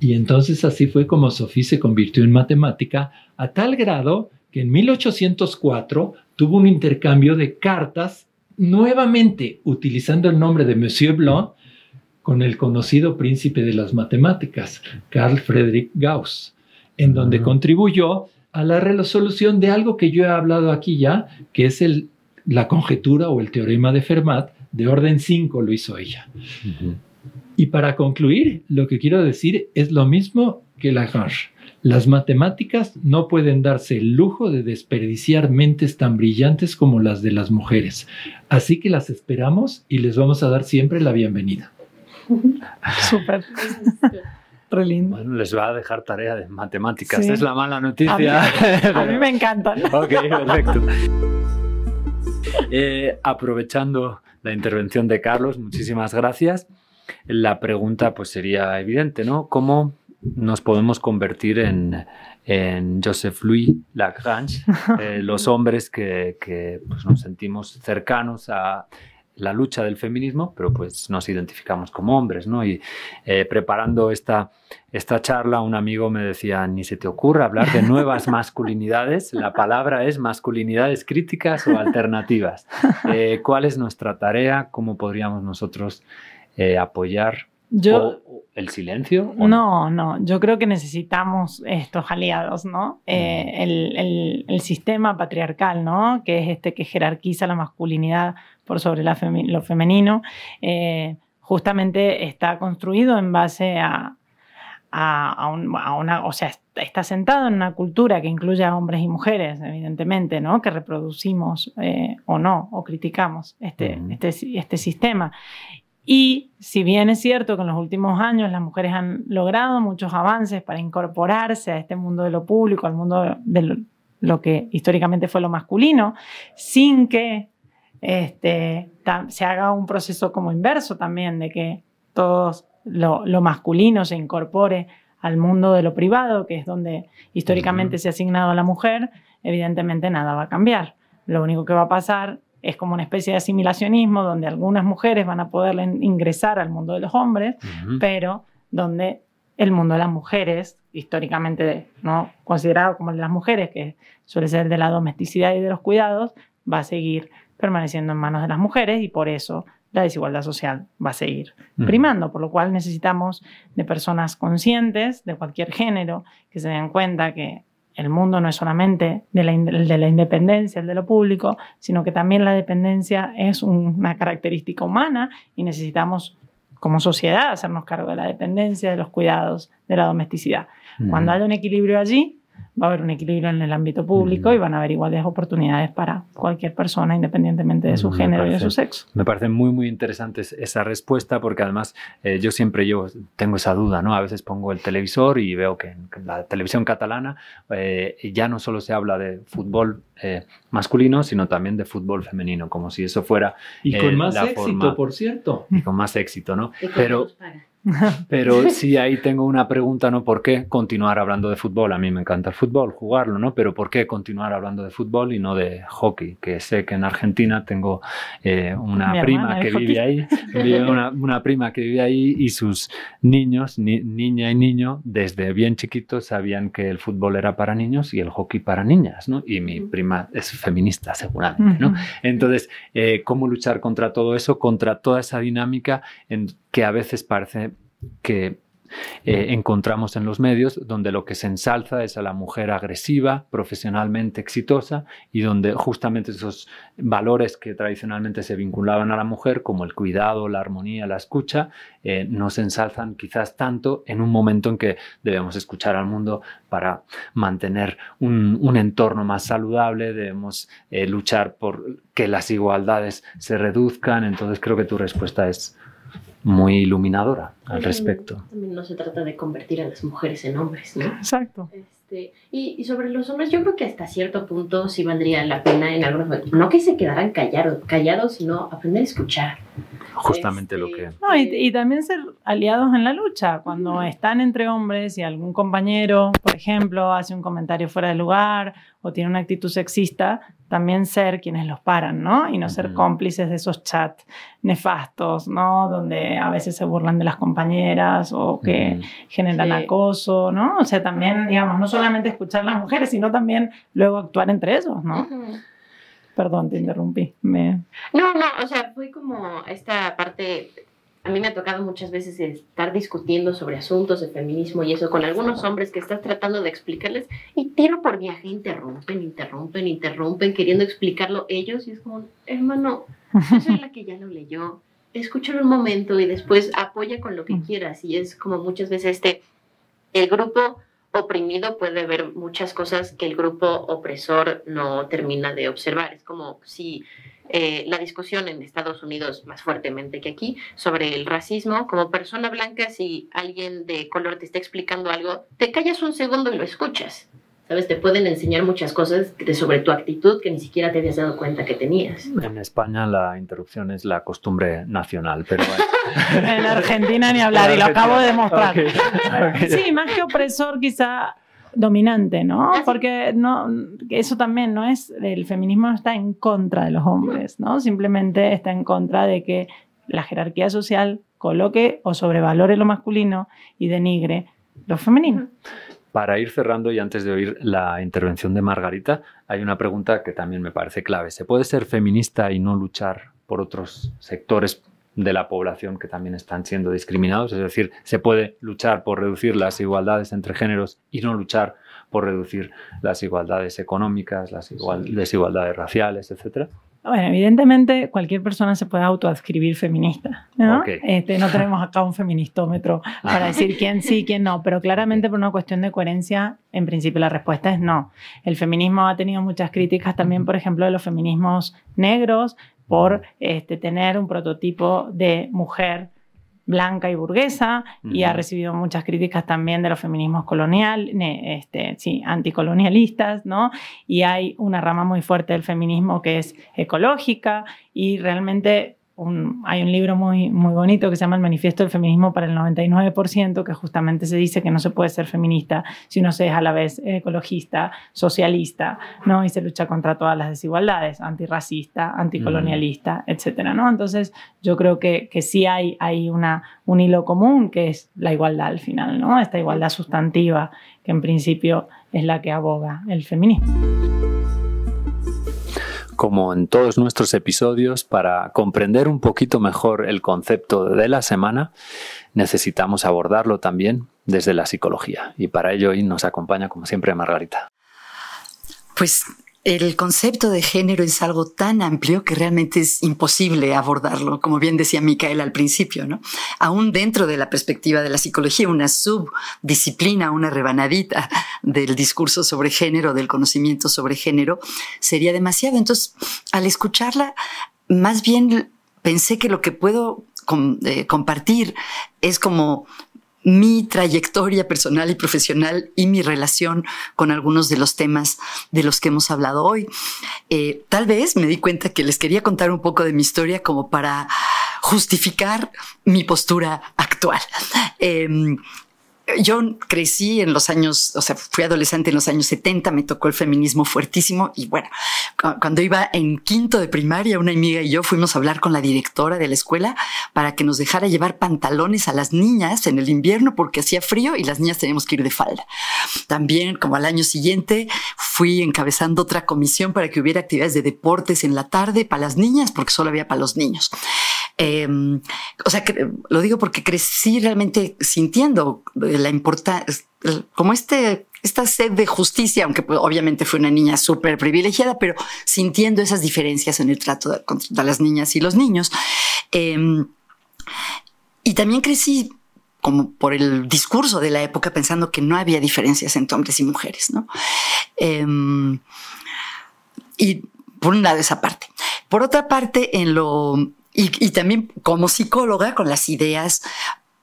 Y entonces así fue como Sophie se convirtió en matemática a tal grado que en 1804 tuvo un intercambio de cartas nuevamente utilizando el nombre de Monsieur Blanc con el conocido príncipe de las matemáticas, Carl Friedrich Gauss, en donde contribuyó a la resolución de algo que yo he hablado aquí ya, que es el, la conjetura o el teorema de Fermat de orden 5, lo hizo ella. Y para concluir, lo que quiero decir es lo mismo que Lagrange. Las matemáticas no pueden darse el lujo de desperdiciar mentes tan brillantes como las de las mujeres. Así que las esperamos y les vamos a dar siempre la bienvenida. [laughs]
Súper. Re lindo.
Bueno, les va a dejar tarea de matemáticas.
Sí.
Es la mala
A mí,
noticia.
a mí me [laughs] encantan.
Ok, perfecto. Eh, aprovechando la intervención de Carlos, muchísimas gracias. La pregunta pues sería evidente, ¿no? ¿Cómo nos podemos convertir en, en Joseph Louis Lagrange, [laughs] eh, los hombres que, que, pues, nos sentimos cercanos a la lucha del feminismo, pero pues nos identificamos como hombres, ¿no? Y eh, preparando esta, esta charla, un amigo me decía, ni se te ocurra hablar de nuevas [laughs] masculinidades, la palabra es masculinidades críticas o alternativas. [laughs] Eh, ¿Cuál es nuestra tarea? ¿Cómo podríamos nosotros eh, apoyar
Yo-
o- el silencio?
No, no, yo creo que necesitamos estos aliados, ¿no? Eh, el, el- el sistema patriarcal, ¿no? Que es este que jerarquiza la masculinidad por sobre la femi- lo femenino, eh, justamente está construido en base a, a- a un- a una, o sea, está sentado en una cultura que incluye a hombres y mujeres, evidentemente, ¿no? Que reproducimos eh, o no, o criticamos este, este, este sistema. Y si bien es cierto que en los últimos años las mujeres han logrado muchos avances para incorporarse a este mundo de lo público, al mundo de lo, que históricamente fue lo masculino, sin que este, se haga un proceso como inverso también, de que todo lo, lo masculino se incorpore al mundo de lo privado, que es donde históricamente se ha asignado a la mujer, evidentemente nada va a cambiar. Lo único que va a pasar es como una especie de asimilacionismo donde algunas mujeres van a poder in- ingresar al mundo de los hombres, pero donde el mundo de las mujeres, históricamente no considerado como el de las mujeres, que suele ser de la domesticidad y de los cuidados, va a seguir permaneciendo en manos de las mujeres y por eso la desigualdad social va a seguir primando, por lo cual necesitamos de personas conscientes de cualquier género que se den cuenta que el mundo no es solamente de la, de la independencia, el de lo público, sino que también la dependencia es una característica humana y necesitamos como sociedad hacernos cargo de la dependencia, de los cuidados, de la domesticidad. Cuando haya un equilibrio allí, va a haber un equilibrio en el ámbito público y van a haber iguales oportunidades para cualquier persona independientemente de su género y de su sexo.
Me parece muy muy interesante esa respuesta porque además eh, yo siempre yo tengo esa duda, ¿no? A veces pongo el televisor y veo que en la televisión catalana eh, ya no solo se habla de fútbol eh, masculino, sino también de fútbol femenino, como si eso fuera...
Y con más éxito, por cierto.
Y con más éxito, ¿no? Pero... [laughs] Pero sí, ahí tengo una pregunta, ¿no? ¿Por qué continuar hablando de fútbol? A mí me encanta el fútbol, jugarlo, ¿no? Pero ¿por qué continuar hablando de fútbol y no de hockey? Que sé que en Argentina tengo eh, una prima que vive ahí, una, prima que vive ahí y sus niños, niña y niño, desde bien chiquitos sabían que el fútbol era para niños y el hockey para niñas, ¿no? Y mi prima es feminista, seguramente, ¿no? Entonces, eh, ¿cómo luchar contra todo eso, contra toda esa dinámica en que a veces parece que eh, encontramos en los medios, donde lo que se ensalza es a la mujer agresiva, profesionalmente exitosa, y donde justamente esos valores que tradicionalmente se vinculaban a la mujer, como el cuidado, la armonía, la escucha, eh, no se ensalzan quizás tanto en un momento en que debemos escuchar al mundo para mantener un, entorno más saludable, debemos eh, luchar por que las igualdades se reduzcan. Entonces creo que tu respuesta es muy iluminadora al respecto.
También no se trata de convertir a las mujeres en hombres, ¿no?
Exacto.
Este, y, sobre los hombres, yo creo que hasta cierto punto sí valdría la pena en algunos momentos, no que se quedaran callados, callados sino aprender a escuchar.
Justamente lo que...
No, y, también ser aliados en la lucha. Cuando están entre hombres y algún compañero, por ejemplo, hace un comentario fuera de lugar o tiene una actitud sexista, también ser quienes los paran, ¿no? Y no ser cómplices de esos chats nefastos, ¿no? Donde a veces se burlan de las compañeras o que generan acoso, ¿no? O sea, también, digamos, no solamente escuchar a las mujeres, sino también luego actuar entre ellos, ¿no? Perdón, te interrumpí. Me...
No, no, o sea, fue como esta parte a mí me ha tocado muchas veces estar discutiendo sobre asuntos de feminismo y eso con algunos hombres que estás tratando de explicarles y tiro por viaje, interrumpen, interrumpen, interrumpen, queriendo explicarlo ellos y es como, hermano, yo soy la que ya lo leyó, escúchalo un momento y después apoya con lo que quieras y es como muchas veces este, el grupo oprimido puede ver muchas cosas que el grupo opresor no termina de observar, es como si eh, la discusión en Estados Unidos más fuertemente que aquí sobre el racismo. Como persona blanca, si alguien de color te está explicando algo, te callas un segundo y lo escuchas. ¿Sabes? Te pueden enseñar muchas cosas sobre tu actitud que ni siquiera te habías dado cuenta que tenías.
En España la interrupción es la costumbre nacional, pero [laughs]
en Argentina ni hablar, y lo acabo de demostrar. [laughs] Sí, más que opresor quizá dominante, ¿no? Ah, Porque no, eso también no es, el feminismo no está en contra de los hombres, ¿no? Simplemente está en contra de que la jerarquía social coloque o sobrevalore lo masculino y denigre lo femenino.
Para ir cerrando y antes de oír la intervención de Margarita, hay una pregunta que también me parece clave. ¿Se puede ser feminista y no luchar por otros sectores de la población que también están siendo discriminados. Es decir, se puede luchar por reducir las igualdades entre géneros y no luchar por reducir las igualdades económicas, las desigualdades raciales, etc.
Bueno, evidentemente cualquier persona se puede autoadscribir feminista. ¿no? Este, no tenemos acá un feministómetro para decir quién sí, quién no, pero claramente por una cuestión de coherencia, en principio la respuesta es no. El feminismo ha tenido muchas críticas también, por ejemplo, de los feminismos negros, por este, tener un prototipo de mujer blanca y burguesa y ha recibido muchas críticas también de los feminismos colonial, este, sí, anticolonialistas, ¿no? Y hay una rama muy fuerte del feminismo que es ecológica y realmente hay un libro muy, muy bonito que se llama El Manifiesto del Feminismo para el 99%, que justamente se dice que no se puede ser feminista si no se es a la vez ecologista, socialista, ¿no? Y se lucha contra todas las desigualdades, antirracista, anticolonialista, mm. etcétera, ¿no? Entonces, yo creo que, que sí hay, hay una, un hilo común que es la igualdad al final, ¿no? Esta igualdad sustantiva que en principio es la que aboga el feminismo
como en todos nuestros episodios, para comprender un poquito mejor el concepto de la semana, necesitamos abordarlo también desde la psicología. Y para ello hoy nos acompaña, como siempre, Margarita.
Pues el concepto de género es algo tan amplio que realmente es imposible abordarlo, como bien decía Micaela al principio, ¿no? Aún dentro de la perspectiva de la psicología, una subdisciplina, una rebanadita del discurso sobre género, del conocimiento sobre género, sería demasiado. Entonces, al escucharla, más bien pensé que lo que puedo eh, compartir es como mi trayectoria personal y profesional y mi relación con algunos de los temas de los que hemos hablado hoy. Eh, tal vez me di cuenta que les quería contar un poco de mi historia como para justificar mi postura actual. Em, yo crecí en los años, o sea, fui adolescente en los años 70, me tocó el feminismo fuertísimo y bueno, cuando iba en quinto de primaria, una amiga y yo fuimos a hablar con la directora de la escuela para que nos dejara llevar pantalones a las niñas en el invierno porque hacía frío y las niñas teníamos que ir de falda. También, como al año siguiente, fui encabezando otra comisión para que hubiera actividades de deportes en la tarde para las niñas porque solo había para los niños. Em, o sea, lo digo porque crecí realmente sintiendo la importancia, como este, esta sed de justicia, aunque pues, obviamente fue una niña súper privilegiada, pero sintiendo esas diferencias en el trato de, las niñas y los niños. Em, y también crecí como por el discurso de la época pensando que no había diferencias entre hombres y mujeres, ¿no? Em, y por un lado esa parte. Por otra parte, en lo y, también como psicóloga con las ideas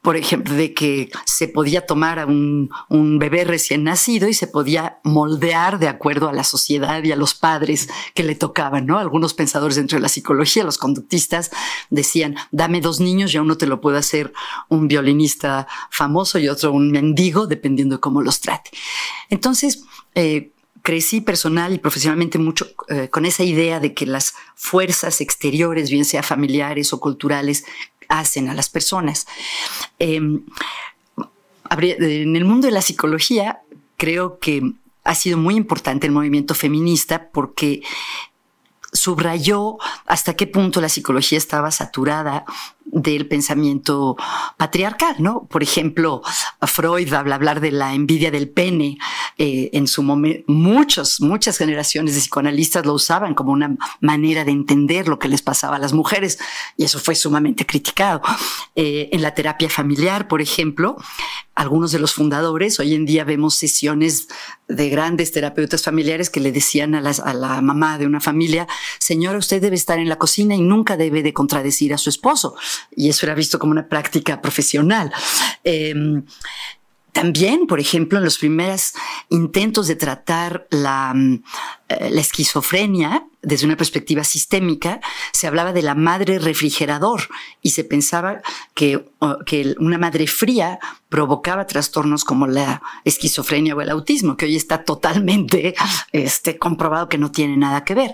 por ejemplo, de que se podía tomar a un, un, bebé recién nacido y se podía moldear de acuerdo a la sociedad y a los padres que le tocaban, ¿no? Algunos pensadores dentro de la psicología, los conductistas, decían, dame dos niños y uno te lo puede hacer un violinista famoso y otro un mendigo, dependiendo de cómo los trate. Entonces, eh, crecí personal y profesionalmente mucho eh, con esa idea de que las fuerzas exteriores, bien sea familiares o culturales, hacen a las personas. Em, en el mundo de la psicología, creo que ha sido muy importante el movimiento feminista porque subrayó hasta qué punto la psicología estaba saturada del pensamiento patriarcal, ¿no? Por ejemplo, Freud habla hablar de la envidia del pene. Eh, en su momento, muchos, muchas generaciones de psicoanalistas lo usaban como una manera de entender lo que les pasaba a las mujeres y eso fue sumamente criticado. Eh, en la terapia familiar, por ejemplo, algunos de los fundadores, hoy en día vemos sesiones de grandes terapeutas familiares que le decían a, a la mamá de una familia, señora, usted debe estar en la cocina y nunca debe de contradecir a su esposo y eso era visto como una práctica profesional. Em, también, por ejemplo, en los primeros intentos de tratar la, mm, eh, la, esquizofrenia desde una perspectiva sistémica, se hablaba de la madre refrigerador y se pensaba que, que una madre fría provocaba trastornos como la esquizofrenia o el autismo, que hoy está totalmente este, comprobado que no tiene nada que ver.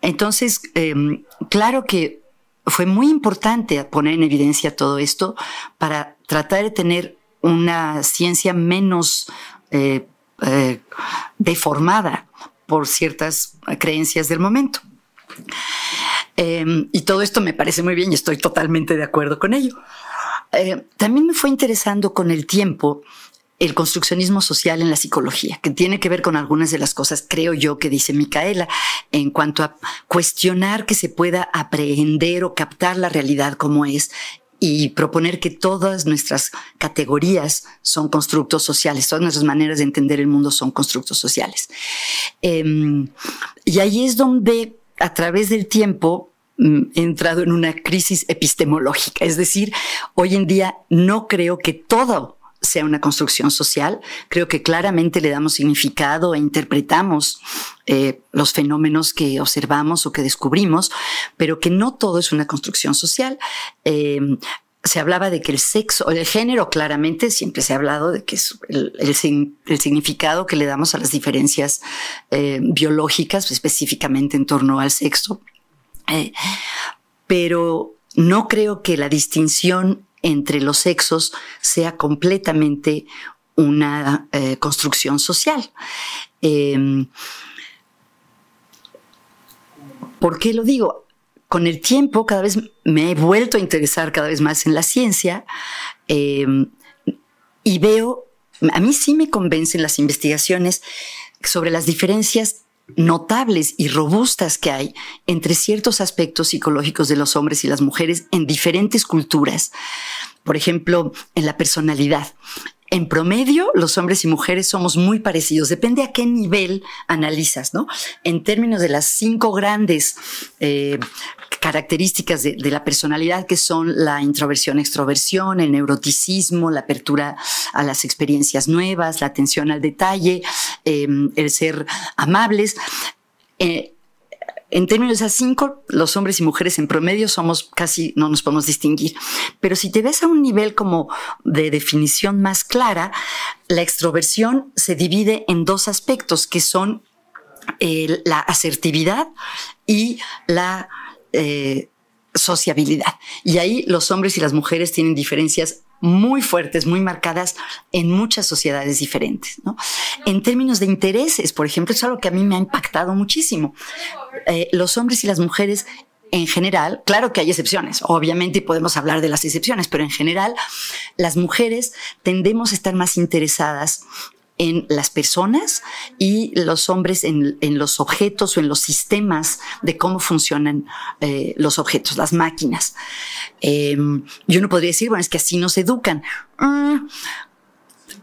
Entonces, em, claro que fue muy importante poner en evidencia todo esto para tratar de tener una ciencia menos eh, eh, deformada por ciertas creencias del momento. Em, y todo esto me parece muy bien y estoy totalmente de acuerdo con ello. Eh, también me fue interesando con el tiempo el construccionismo social en la psicología, que tiene que ver con algunas de las cosas, creo yo, que dice Micaela, en cuanto a cuestionar que se pueda aprehender o captar la realidad como es y proponer que todas nuestras categorías son constructos sociales, todas nuestras maneras de entender el mundo son constructos sociales. Em, y ahí es donde, a través del tiempo, mm, he entrado en una crisis epistemológica, es decir, hoy en día no creo que todo sea una construcción social. Creo que claramente le damos significado e interpretamos eh, los fenómenos que observamos o que descubrimos, pero que no todo es una construcción social. Eh, se hablaba de que el sexo, el género, claramente siempre se ha hablado de que es el, significado que le damos a las diferencias eh, biológicas, específicamente en torno al sexo. pero no creo que la distinción entre los sexos sea completamente una eh, construcción social. Em, ¿Por qué lo digo? Con el tiempo cada vez me he vuelto a interesar cada vez más en la ciencia em, y veo, a mí sí me convencen las investigaciones sobre las diferencias notables y robustas que hay entre ciertos aspectos psicológicos de los hombres y las mujeres en diferentes culturas. Por ejemplo, en la personalidad. En promedio, los hombres y mujeres somos muy parecidos. Depende a qué nivel analizas, ¿no? En términos de las cinco grandes eh, características de, la personalidad que son la introversión, extroversión, el neuroticismo, la apertura a las experiencias nuevas, la atención al detalle, em, el ser amables. Eh, en términos de cinco, los hombres y mujeres en promedio somos casi, no nos podemos distinguir. Pero si te ves a un nivel como de definición más clara, la extroversión se divide en dos aspectos que son eh, la asertividad y la eh, sociabilidad. Y ahí los hombres y las mujeres tienen diferencias muy fuertes, muy marcadas en muchas sociedades diferentes. En términos de intereses, por ejemplo, es algo que a mí me ha impactado muchísimo. Eh, los hombres y las mujeres en general, claro que hay excepciones, obviamente podemos hablar de las excepciones, pero en general las mujeres tendemos a estar más interesadas en las personas y los hombres en, los objetos o en los sistemas de cómo funcionan eh, los objetos, las máquinas. Em, yo no podría decir, bueno, es que así nos educan. Mm,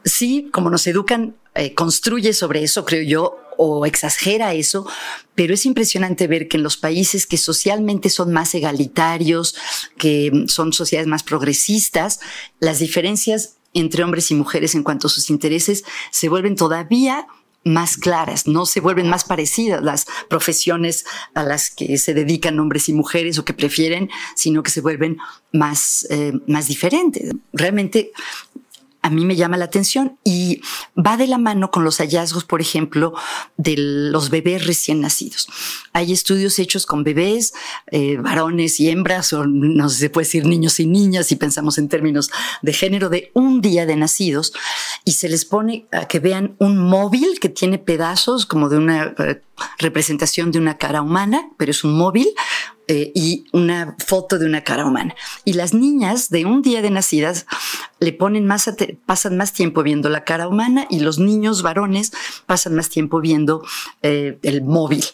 sí, como nos educan, eh, construye sobre eso, creo yo, o exagera eso, pero es impresionante ver que en los países que socialmente son más egalitarios, que son sociedades más progresistas, las diferencias entre hombres y mujeres en cuanto a sus intereses se vuelven todavía más claras, no se vuelven más parecidas las profesiones a las que se dedican hombres y mujeres o que prefieren, sino que se vuelven más, eh, más diferentes. Realmente a mí me llama la atención y va de la mano con los hallazgos, por ejemplo, de los bebés recién nacidos. Hay estudios hechos con bebés, eh, varones y hembras, o no sé si se puede decir niños y niñas, si pensamos en términos de género, de un día de nacidos, y se les pone a que vean un móvil que tiene pedazos como de una eh, representación de una cara humana, pero es un móvil, eh, y una foto de una cara humana. Y las niñas de un día de nacidas le ponen más, pasan más tiempo viendo la cara humana y los niños varones pasan más tiempo viendo eh, el móvil.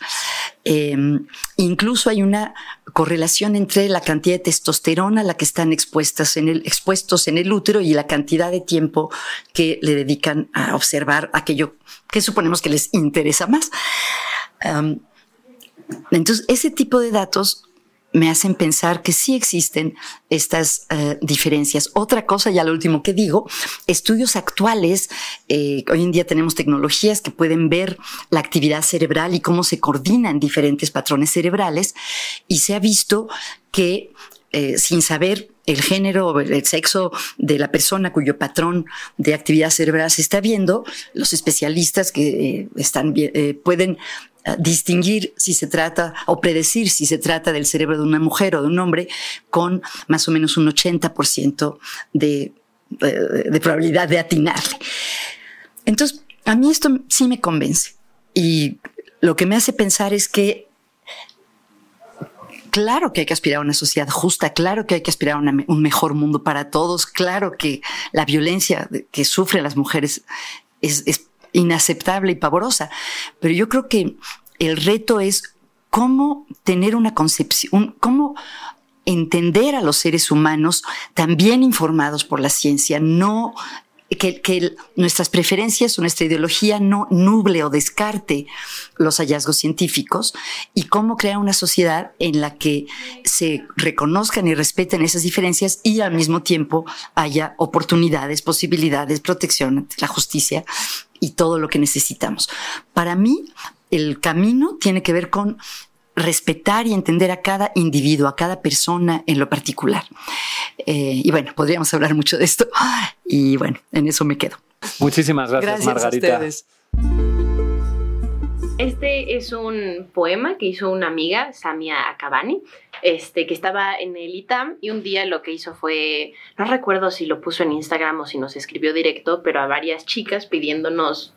Em, incluso hay una correlación entre la cantidad de testosterona a la que están expuestas en el, expuestos en el útero y la cantidad de tiempo que le dedican a observar aquello que suponemos que les interesa más. Entonces, ese tipo de datos me hacen pensar que sí existen estas eh, diferencias. Otra cosa, ya lo último que digo, estudios actuales, eh, hoy en día tenemos tecnologías que pueden ver la actividad cerebral y cómo se coordinan diferentes patrones cerebrales y se ha visto que eh, sin saber el género o el sexo de la persona cuyo patrón de actividad cerebral se está viendo, los especialistas que están, pueden distinguir si se trata o predecir si se trata del cerebro de una mujer o de un hombre con más o menos un 80% de, de probabilidad de atinarle. Entonces, a mí esto sí me convence y lo que me hace pensar es que claro que hay que aspirar a una sociedad justa, claro que hay que aspirar a un mejor mundo para todos, claro que la violencia que sufren las mujeres es, es inaceptable y pavorosa. Pero yo creo que el reto es cómo tener una concepción, cómo entender a los seres humanos también informados por la ciencia, no que, nuestras preferencias o nuestra ideología no nuble o descarte los hallazgos científicos y cómo crear una sociedad en la que se reconozcan y respeten esas diferencias y al mismo tiempo haya oportunidades, posibilidades, protección, la justicia y todo lo que necesitamos. Para mí, el camino tiene que ver con respetar y entender a cada individuo, a cada persona en lo particular. Eh, y bueno, podríamos hablar mucho de esto. Y bueno, en eso me quedo.
Muchísimas gracias, Margarita.
Este es un poema que hizo una amiga, Samia Akabani, este, que estaba en el ITAM y un día lo que hizo fue, no recuerdo si lo puso en Instagram o si nos escribió directo, pero a varias chicas pidiéndonos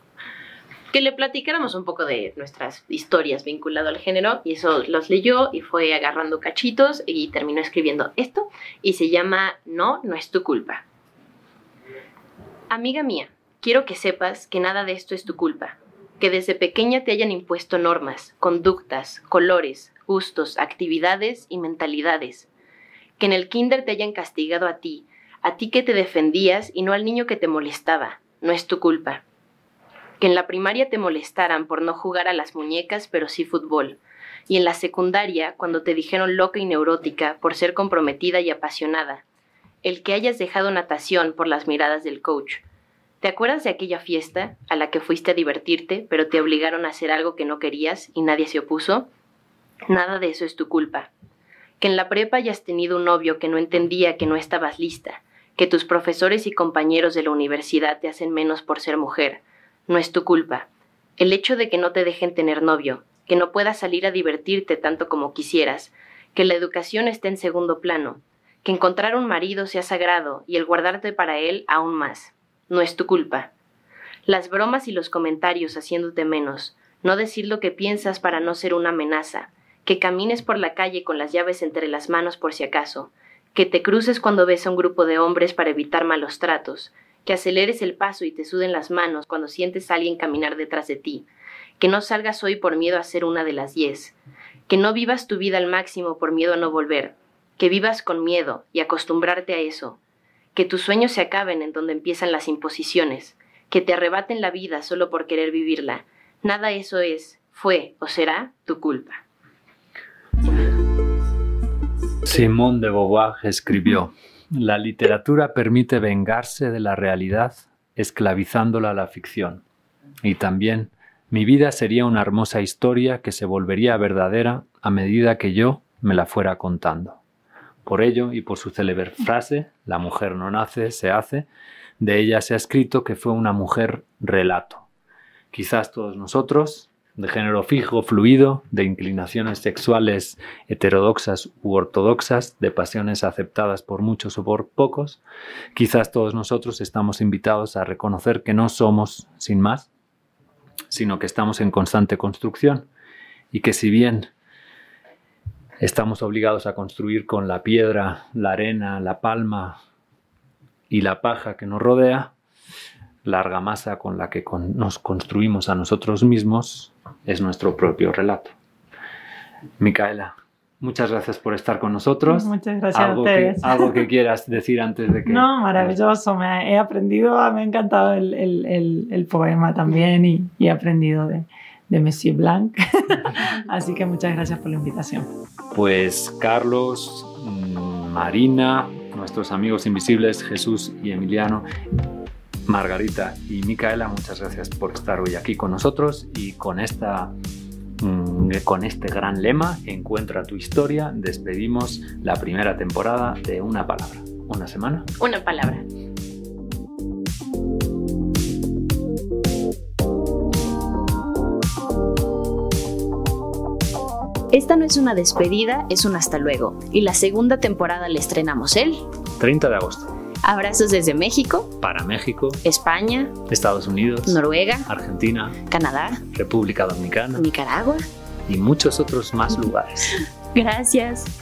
que le platicáramos un poco de nuestras historias vinculado al género y eso los leyó y fue agarrando cachitos y terminó escribiendo esto y se llama No, no es tu culpa. Amiga mía, quiero que sepas que nada de esto es tu culpa. que desde pequeña te hayan impuesto normas, conductas, colores, gustos, actividades y mentalidades. Que en el kinder te hayan castigado a ti, a ti que te defendías y no al niño que te molestaba. No es tu culpa. Que en la primaria te molestaran por no jugar a las muñecas, pero sí fútbol. Y en la secundaria, cuando te dijeron loca y neurótica por ser comprometida y apasionada. El que hayas dejado natación por las miradas del coach. ¿Te acuerdas de aquella fiesta a la que fuiste a divertirte, pero te obligaron a hacer algo que no querías y nadie se opuso? Nada de eso es tu culpa. Que en la prepa hayas tenido un novio que no entendía que no estabas lista, que tus profesores y compañeros de la universidad te hacen menos por ser mujer. No es tu culpa. El hecho de que no te dejen tener novio, que no puedas salir a divertirte tanto como quisieras, que la educación esté en segundo plano, que encontrar un marido sea sagrado y el guardarte para él aún más. No es tu culpa. Las bromas y los comentarios haciéndote menos, no decir lo que piensas para no ser una amenaza, que camines por la calle con las llaves entre las manos por si acaso, que te cruces cuando ves a un grupo de hombres para evitar malos tratos, que aceleres el paso y te suden las manos cuando sientes a alguien caminar detrás de ti, que no salgas hoy por miedo a ser una de las diez, que no vivas tu vida al máximo por miedo a no volver, que vivas con miedo y acostumbrarte a eso, que tus sueños se acaben en donde empiezan las imposiciones, que te arrebaten la vida solo por querer vivirla. Nada eso es, fue o será tu culpa.
Simone de Beauvoir escribió, La literatura permite vengarse de la realidad esclavizándola a la ficción. Y también, mi vida sería una hermosa historia que se volvería verdadera a medida que yo me la fuera contando. Por ello, y por su célebre frase, la mujer no nace, se hace, de ella se ha escrito que fue una mujer relato. Quizás todos nosotros, de género fijo, fluido, de inclinaciones sexuales heterodoxas u ortodoxas, de pasiones aceptadas por muchos o por pocos, quizás todos nosotros estamos invitados a reconocer que no somos sin más, sino que estamos en constante construcción y que si bien estamos obligados a construir con la piedra, la arena, la palma y la paja que nos rodea, la argamasa con la que nos construimos a nosotros mismos es nuestro propio relato. Micaela, muchas gracias por estar con nosotros.
Muchas gracias
algo
a ustedes.
Que, algo que [laughs] quieras decir antes de que...
No, maravilloso, me he aprendido, me ha encantado el, el, el, el poema también y, y, he aprendido de, de Monsieur Blanc. [laughs] Así que muchas gracias por la invitación.
Pues Carlos, mm, Marina, nuestros amigos invisibles, Jesús y Emiliano, Margarita y Micaela, muchas gracias por estar hoy aquí con nosotros y con esta mm, con este gran lema, encuentra tu historia, despedimos la primera temporada de Una Palabra. ¿Una semana?
Una palabra. Esta no es una despedida, es un hasta luego. Y la segunda temporada la estrenamos el
30 de agosto.
Abrazos desde México,
Para México,
España,
Estados Unidos,
Noruega,
Argentina,
Canadá,
República Dominicana.
Nicaragua.
Y muchos otros más lugares. [laughs]
Gracias.